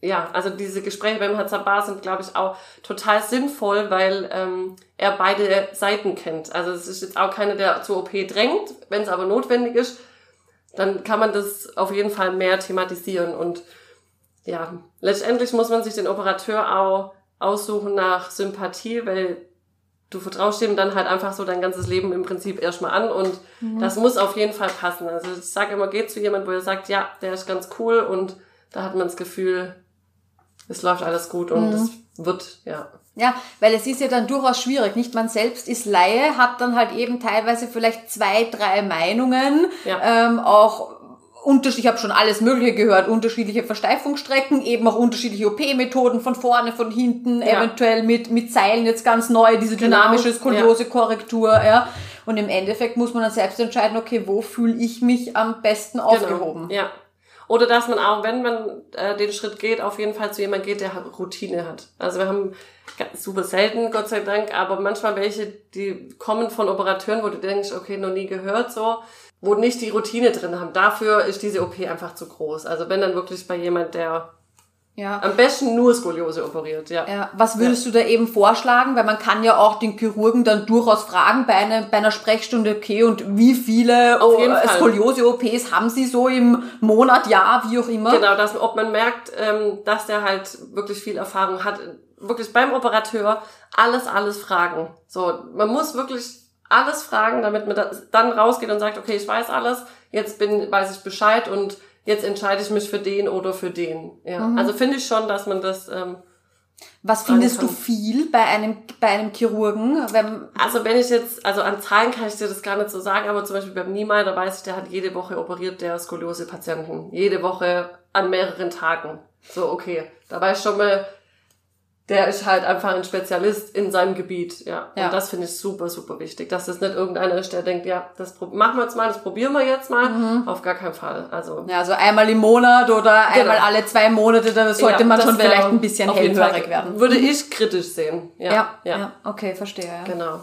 ja, also diese Gespräche beim Hazzabar sind, glaube ich, auch total sinnvoll, weil ähm, er beide Seiten kennt. Also es ist jetzt auch keiner, der zur OP drängt. Wenn es aber notwendig ist, dann kann man das auf jeden Fall mehr thematisieren. Und ja, letztendlich muss man sich den Operateur auch aussuchen nach Sympathie, weil du vertraust ihm dann halt einfach so dein ganzes Leben im Prinzip erstmal an und mhm. das muss auf jeden Fall passen. Also ich sage immer, geht zu jemandem, wo er sagt, ja, der ist ganz cool und da hat man das Gefühl, es läuft alles gut und es mhm. wird, ja. Ja, weil es ist ja dann durchaus schwierig, nicht? Man selbst ist Laie, hat dann halt eben teilweise vielleicht zwei, drei Meinungen, ja. ähm, auch unterschiedlich, ich habe schon alles Mögliche gehört, unterschiedliche Versteifungsstrecken, eben auch unterschiedliche OP-Methoden von vorne, von hinten, ja. eventuell mit, mit Seilen jetzt ganz neu, diese genau. dynamische Skoliose-Korrektur, ja. Und im Endeffekt muss man dann selbst entscheiden, okay, wo fühle ich mich am besten genau. aufgehoben. Genau. Ja. Oder dass man auch, wenn man äh, den Schritt geht, auf jeden Fall zu jemandem geht, der Routine hat. Also wir haben super selten, Gott sei Dank, aber manchmal welche, die kommen von Operateuren, wo du denkst, okay, noch nie gehört so, wo nicht die Routine drin haben. Dafür ist diese OP einfach zu groß. Also wenn dann wirklich bei jemand, der ja. Am besten nur Skoliose operiert, ja. ja. Was würdest ja. du da eben vorschlagen? Weil man kann ja auch den Chirurgen dann durchaus fragen bei, einer bei einer Sprechstunde, okay, und wie viele Skoliose-OPs haben sie so im Monat, Jahr, wie auch immer? Genau, dass, ob man merkt, ähm, dass der halt wirklich viel Erfahrung hat. Wirklich beim Operateur alles, alles fragen. So, man muss wirklich alles fragen, damit man dann rausgeht und sagt, okay, ich weiß alles, jetzt bin, weiß ich Bescheid und jetzt entscheide ich mich für den oder für den. Ja. Mhm. Also finde ich schon, dass man das. Ähm, was findest du viel bei einem bei einem Chirurgen? Wenn also wenn ich jetzt, also an Zahlen kann ich dir das gar nicht so sagen, aber zum Beispiel beim Niemeyer, da weiß ich, der hat jede Woche operiert, der Skoliose-Patienten. Jede Woche an mehreren Tagen. So, okay. Da weiß ich schon mal, der ist halt einfach ein Spezialist in seinem Gebiet, ja. ja. Und das finde ich super, super wichtig, dass das nicht irgendeiner ist, der denkt, ja, das machen wir jetzt mal, das probieren wir jetzt mal. Mhm. Auf gar keinen Fall. Also ja, also einmal im Monat oder genau. einmal alle zwei Monate, da sollte ja, man schon vielleicht ein bisschen hellhörig werden. Würde ich kritisch sehen. Ja, ja, ja. ja. okay, verstehe. Ja. Genau.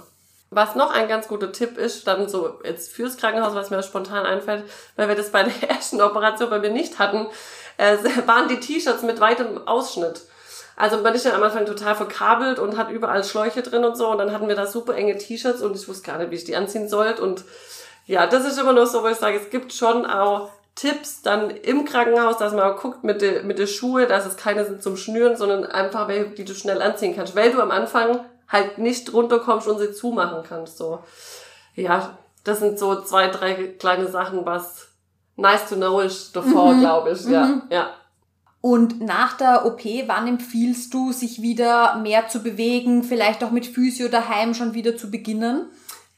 Was noch ein ganz guter Tipp ist, dann so jetzt fürs Krankenhaus, was mir spontan einfällt, weil wir das bei der ersten Operation bei mir nicht hatten, äh, waren die T-Shirts mit weitem Ausschnitt. Also man ist ja am Anfang total verkabelt und hat überall Schläuche drin und so. Und dann hatten wir da super enge T-Shirts und ich wusste gar nicht, wie ich die anziehen sollte. Und ja, das ist immer noch so, wo ich sage, es gibt schon auch Tipps dann im Krankenhaus, dass man auch guckt mit den mit de Schuhe, dass es keine sind zum Schnüren, sondern einfach welche, die du schnell anziehen kannst. Weil du am Anfang halt nicht runterkommst und sie zumachen kannst. So, ja, das sind so zwei, drei kleine Sachen, was nice to know ist davor, mhm. glaube ich. Ja, mhm. ja. Und nach der OP, wann empfiehlst du, sich wieder mehr zu bewegen, vielleicht auch mit Physio daheim schon wieder zu beginnen?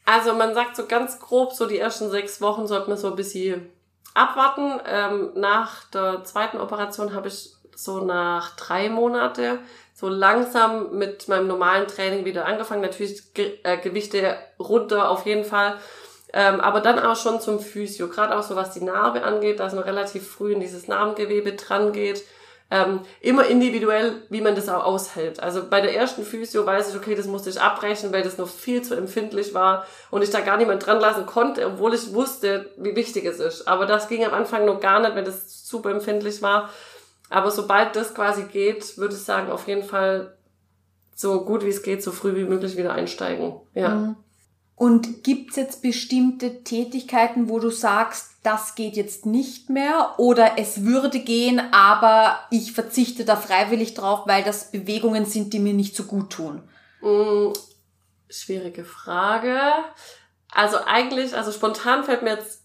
Also man sagt so ganz grob, so die ersten sechs Wochen sollte man so ein bisschen abwarten. Ähm, nach der zweiten Operation habe ich so nach drei Monate so langsam mit meinem normalen Training wieder angefangen. Natürlich Ge äh, Gewichte runter auf jeden Fall. Ähm, aber dann auch schon zum Physio, gerade auch so was die Narbe angeht, dass man relativ früh in dieses Narbengewebe dran geht ähm, immer individuell, wie man das auch aushält. Also bei der ersten Physio weiß ich, okay, das musste ich abbrechen, weil das noch viel zu empfindlich war und ich da gar niemand dran lassen konnte, obwohl ich wusste, wie wichtig es ist. Aber das ging am Anfang noch gar nicht, wenn das super empfindlich war. Aber sobald das quasi geht, würde ich sagen, auf jeden Fall so gut wie es geht, so früh wie möglich wieder einsteigen. Ja. Mhm. Und gibt's jetzt bestimmte Tätigkeiten, wo du sagst, das geht jetzt nicht mehr oder es würde gehen, aber ich verzichte da freiwillig drauf, weil das Bewegungen sind, die mir nicht so gut tun? Mm, schwierige Frage. Also eigentlich, also spontan fällt mir jetzt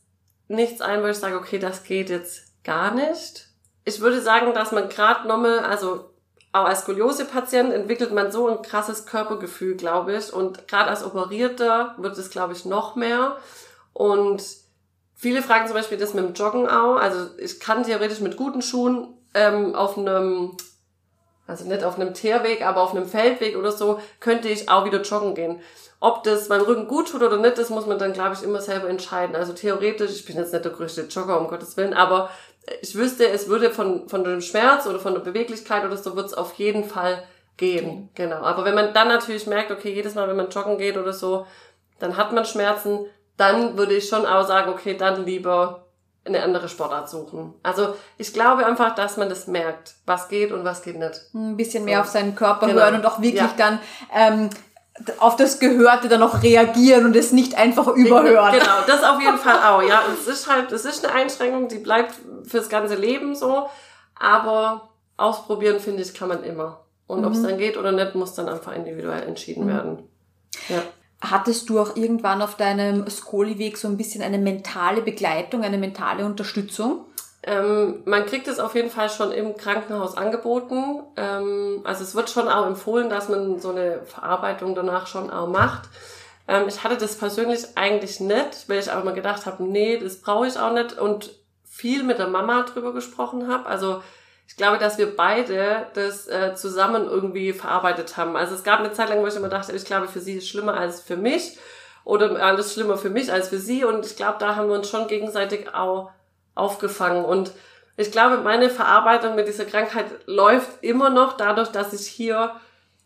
nichts ein, wo ich sage, okay, das geht jetzt gar nicht. Ich würde sagen, dass man gerade nochmal, also auch als Skoliose-Patient entwickelt man so ein krasses Körpergefühl, glaube ich. Und gerade als Operierter wird es, glaube ich, noch mehr. Und viele fragen zum Beispiel das mit dem Joggen auch. Also ich kann theoretisch mit guten Schuhen ähm, auf einem, also nicht auf einem Teerweg, aber auf einem Feldweg oder so, könnte ich auch wieder joggen gehen. Ob das meinem Rücken gut tut oder nicht, das muss man dann, glaube ich, immer selber entscheiden. Also theoretisch, ich bin jetzt nicht der größte Jogger, um Gottes Willen, aber ich wüsste, es würde von, von dem Schmerz oder von der Beweglichkeit oder so, wird es auf jeden Fall gehen. Okay. Genau. Aber wenn man dann natürlich merkt, okay, jedes Mal, wenn man joggen geht oder so, dann hat man Schmerzen, dann würde ich schon auch sagen, okay, dann lieber eine andere Sportart suchen. Also ich glaube einfach, dass man das merkt, was geht und was geht nicht. Ein bisschen mehr so. auf seinen Körper genau. hören und auch wirklich ja. dann ähm, auf das Gehörte dann noch reagieren und es nicht einfach überhören. Genau, das auf jeden Fall auch, ja. Es ist halt, es ist eine Einschränkung, die bleibt fürs ganze Leben so, aber ausprobieren, finde ich, kann man immer. Und mhm. ob es dann geht oder nicht, muss dann einfach individuell entschieden mhm. werden. Ja. Hattest du auch irgendwann auf deinem Skoli-Weg so ein bisschen eine mentale Begleitung, eine mentale Unterstützung? Ähm, man kriegt es auf jeden Fall schon im Krankenhaus angeboten. Ähm, also es wird schon auch empfohlen, dass man so eine Verarbeitung danach schon auch macht. Ähm, ich hatte das persönlich eigentlich nicht, weil ich aber mal gedacht habe, nee, das brauche ich auch nicht und viel mit der Mama drüber gesprochen habe. Also ich glaube, dass wir beide das äh, zusammen irgendwie verarbeitet haben. Also es gab eine Zeit lang, wo ich immer dachte, ich glaube, für sie ist es schlimmer als für mich. oder alles schlimmer für mich als für sie. Und ich glaube, da haben wir uns schon gegenseitig auch aufgefangen. Und ich glaube, meine Verarbeitung mit dieser Krankheit läuft immer noch dadurch, dass ich hier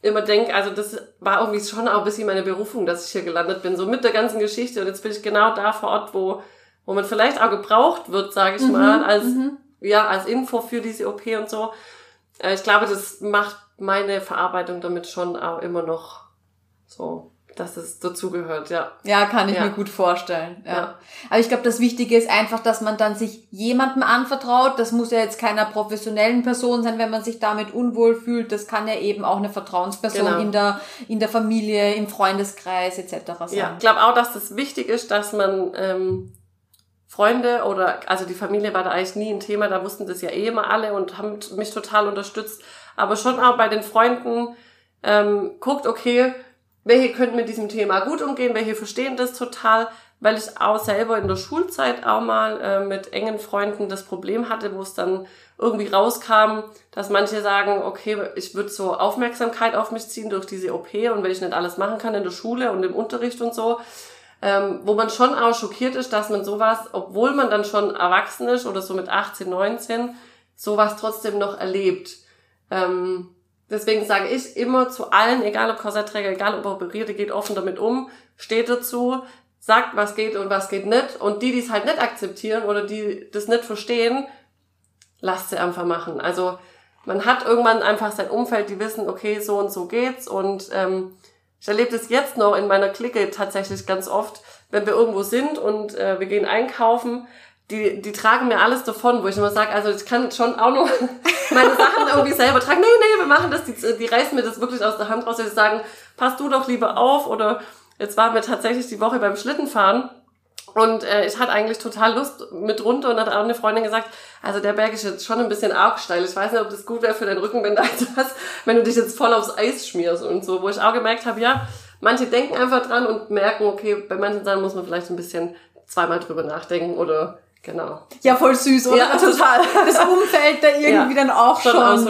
immer denke, also das war irgendwie schon auch ein bisschen meine Berufung, dass ich hier gelandet bin, so mit der ganzen Geschichte. Und jetzt bin ich genau da vor Ort, wo, wo man vielleicht auch gebraucht wird, sage ich mhm, mal, als, mhm. ja, als Info für diese OP und so. Äh, ich glaube, das macht meine Verarbeitung damit schon auch immer noch so dass es dazugehört, ja. Ja, kann ich ja. mir gut vorstellen. Ja. ja. Aber ich glaube, das Wichtige ist einfach, dass man dann sich jemandem anvertraut. Das muss ja jetzt keiner professionellen Person sein, wenn man sich damit unwohl fühlt. Das kann ja eben auch eine Vertrauensperson genau. in der in der Familie, im Freundeskreis etc. sein. Ja, ich glaube auch, dass das wichtig ist, dass man ähm, Freunde oder also die Familie war da eigentlich nie ein Thema. Da wussten das ja eh immer alle und haben mich total unterstützt. Aber schon auch bei den Freunden ähm, guckt, okay, welche können mit diesem Thema gut umgehen, welche verstehen das total, weil ich auch selber in der Schulzeit auch mal äh, mit engen Freunden das Problem hatte, wo es dann irgendwie rauskam, dass manche sagen, okay, ich würde so Aufmerksamkeit auf mich ziehen durch diese OP und wenn ich nicht alles machen kann in der Schule und im Unterricht und so, ähm, wo man schon auch schockiert ist, dass man sowas, obwohl man dann schon erwachsen ist oder so mit 18, 19, sowas trotzdem noch erlebt. Ähm, Deswegen sage ich immer zu allen, egal ob Korsettträger, egal ob operierte, geht offen damit um, steht dazu, sagt, was geht und was geht nicht. Und die, die es halt nicht akzeptieren oder die das nicht verstehen, lasst sie einfach machen. Also man hat irgendwann einfach sein Umfeld, die wissen, okay, so und so geht's. Und ähm, ich erlebe das jetzt noch in meiner Clique tatsächlich ganz oft, wenn wir irgendwo sind und äh, wir gehen einkaufen, die, die tragen mir alles davon, wo ich immer sage, also ich kann schon auch nur meine Sachen irgendwie selber tragen. Nee, nee, wir machen das, die, die reißen mir das wirklich aus der Hand raus. Die sagen, pass du doch lieber auf. Oder jetzt waren wir tatsächlich die Woche beim Schlittenfahren. Und äh, ich hatte eigentlich total Lust mit runter und hat auch eine Freundin gesagt, also der Berg ist jetzt schon ein bisschen arg steil. Ich weiß nicht, ob das gut wäre für deinen Rücken, wenn, etwas, wenn du dich jetzt voll aufs Eis schmierst und so. Wo ich auch gemerkt habe, ja, manche denken einfach dran und merken, okay, bei manchen Sachen muss man vielleicht ein bisschen zweimal drüber nachdenken oder Genau. Ja, voll süß, oder? Ja, total. Das Umfeld da irgendwie ja, dann auch schon, schon.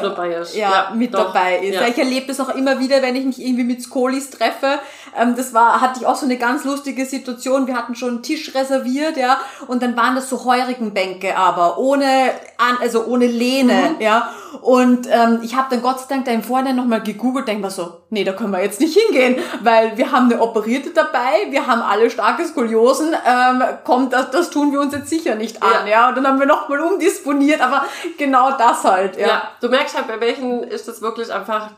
Ja, ja mit doch. dabei ist. Ich erlebe das auch immer wieder, wenn ich mich irgendwie mit Skolis treffe. Ähm, das war, hatte ich auch so eine ganz lustige Situation. Wir hatten schon einen Tisch reserviert, ja, und dann waren das so heurigen Bänke, aber ohne, also ohne Lehne, mhm. ja. Und ähm, ich habe dann Gott sei Dank da im Vorhinein nochmal gegoogelt, denke mir so, nee, da können wir jetzt nicht hingehen, weil wir haben eine Operierte dabei, wir haben alle starke Skoliosen, ähm, kommt, das, das tun wir uns jetzt sicher nicht an, ja. ja? Und dann haben wir nochmal umdisponiert, aber genau das halt, ja. ja. Du merkst halt, bei welchen ist das wirklich einfach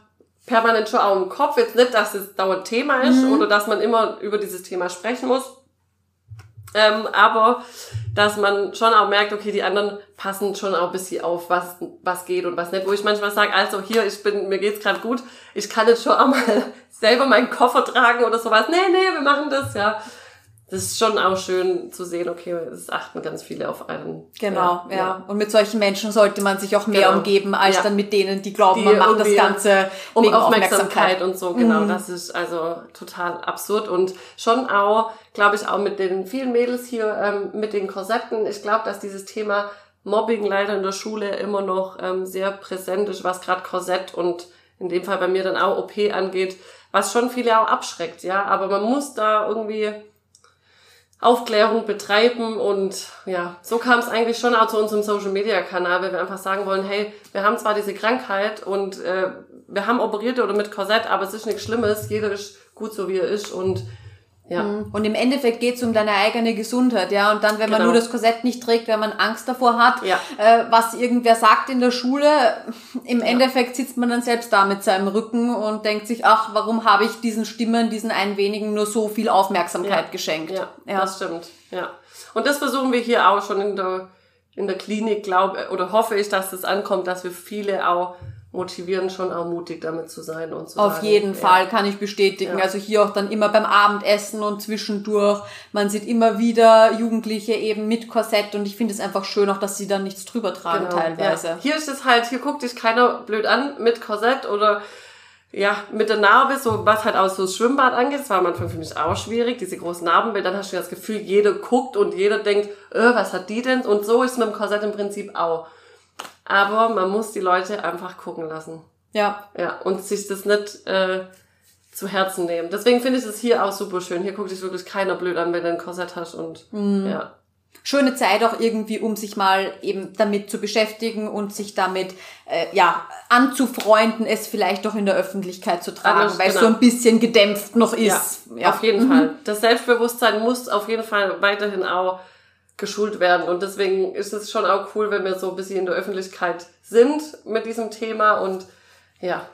permanent schon auch im Kopf. Jetzt nicht, dass es dauernd Thema ist mhm. oder dass man immer über dieses Thema sprechen muss. Ähm, aber dass man schon auch merkt, okay, die anderen passen schon auch ein bisschen auf, was, was geht und was nicht. Wo ich manchmal sage, also hier, ich bin, mir geht's gerade gut, ich kann jetzt schon auch mal selber meinen Koffer tragen oder sowas. Nee, nee, wir machen das, ja das ist schon auch schön zu sehen, okay, es achten ganz viele auf einen. Genau, ja. ja. Und mit solchen Menschen sollte man sich auch mehr genau. umgeben, als ja. dann mit denen, die glauben, die man macht das Ganze um Aufmerksamkeit. Aufmerksamkeit. und so. Genau, mhm. das ist also total absurd und schon auch, glaube ich, auch mit den vielen Mädels hier, ähm, mit den Korsetten. Ich glaube, dass dieses Thema Mobbing leider in der Schule immer noch ähm, sehr präsent ist, was gerade Korsett und in dem Fall bei mir dann auch OP angeht, was schon viele auch abschreckt, ja. Aber man muss da irgendwie Aufklärung betreiben und ja, so kam es eigentlich schon auch zu unserem Social Media Kanal, weil wir einfach sagen wollen, hey, wir haben zwar diese Krankheit und äh, wir haben operiert oder mit Korsett, aber es ist nichts Schlimmes, jeder ist gut so wie er ist und ja. Mhm. Und im Endeffekt geht's um deine eigene Gesundheit, ja. Und dann, wenn man genau. nur das Korsett nicht trägt, wenn man Angst davor hat, ja. äh, was irgendwer sagt in der Schule, im. Endeffekt sitzt man dann selbst da mit seinem Rücken und denkt sich, ach, warum habe ich diesen Stimmen, diesen ein wenigen nur so viel Aufmerksamkeit geschenkt? Ja, das stimmt, ja. Und das versuchen wir hier auch schon in der, in der Klinik, glaube oder hoffe ich, dass das ankommt, dass wir viele auch motivieren, schon auch mutig damit zu sein und so. Auf sagen, jeden ja. Fall kann ich bestätigen. Ja. Also hier auch dann immer beim Abendessen und zwischendurch. Man sieht immer wieder Jugendliche eben mit Korsett und ich finde es einfach schön auch, dass sie dann nichts drüber tragen genau. teilweise. Ja. Hier ist es halt, hier guckt dich keiner blöd an mit Korsett oder ja, mit der Narbe, so was halt auch so das Schwimmbad angeht, das war am Anfang für mich auch schwierig, diese großen Narben, weil dann hast du das Gefühl, jeder guckt und jeder denkt, äh, was hat die denn? Und so ist es mit dem Korsett im Prinzip auch. Aber man muss die Leute einfach gucken lassen. Ja. Ja, und sich das nicht äh, zu Herzen nehmen. Deswegen finde ich es hier auch super schön. Hier guckt sich wirklich keiner blöd an, wenn du ein Korsett hast und ja. Schöne Zeit auch irgendwie, um sich mal eben damit zu beschäftigen und sich damit äh, ja anzufreunden, es vielleicht auch in der Öffentlichkeit zu tragen, Also, weil es genau. so ein bisschen gedämpft noch Ja, ist. Ja, auf jeden Fall. Das Selbstbewusstsein muss auf jeden Fall weiterhin auch geschult werden. Und deswegen ist es schon auch cool, wenn wir so ein bisschen in der Öffentlichkeit sind mit diesem Thema und ja,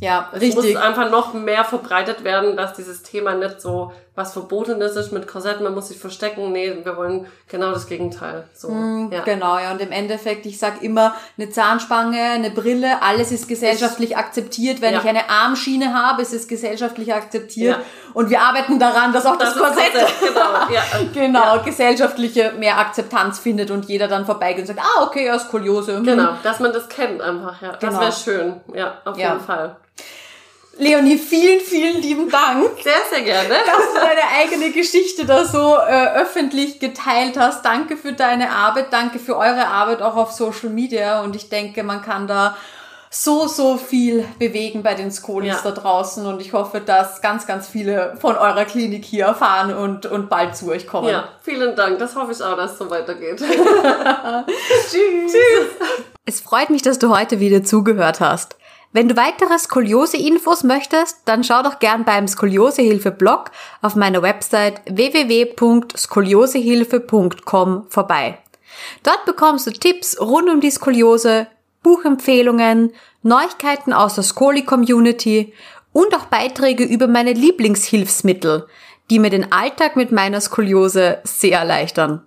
Ja, es richtig. muss einfach noch mehr verbreitet werden, dass dieses Thema nicht so was Verbotenes ist mit Korsett, man muss sich verstecken. Nee, wir wollen genau das Gegenteil. So, ja. Genau, ja. Und im Endeffekt, ich sag immer, eine Zahnspange, eine Brille, alles ist gesellschaftlich akzeptiert. Wenn Ja. ich eine Armschiene habe, ist es gesellschaftlich akzeptiert. Ja. Und wir arbeiten daran, dass auch das, Das Korsett, Korsett, genau, genau, gesellschaftliche mehr Akzeptanz findet und jeder dann vorbeigeht und sagt, ah, okay, ja, Skoliose. hm. Genau, dass man das kennt einfach, ja. Das Genau. wäre schön, ja, auf jeden Fall. Leonie, vielen, vielen lieben Dank. Sehr, sehr gerne. dass du deine eigene Geschichte da so äh, öffentlich geteilt hast. Danke für deine Arbeit, danke für eure Arbeit auch auf Social Media und ich denke, man kann da so, so viel bewegen bei den Skolis Ja. da draußen und ich hoffe, dass ganz, ganz viele von eurer Klinik hier erfahren und, und bald zu euch kommen. Ja, vielen Dank. Das hoffe ich auch, dass es so weitergeht. Tschüss. Es freut mich, dass du heute wieder zugehört hast. Wenn du weitere Skoliose-Infos möchtest, dann schau doch gern beim Skoliosehilfe-Blog auf meiner Website www.skoliosehilfe.com vorbei. Dort bekommst du Tipps rund um die Skoliose, Buchempfehlungen, Neuigkeiten aus der Skoli-Community und auch Beiträge über meine Lieblingshilfsmittel, die mir den Alltag mit meiner Skoliose sehr erleichtern.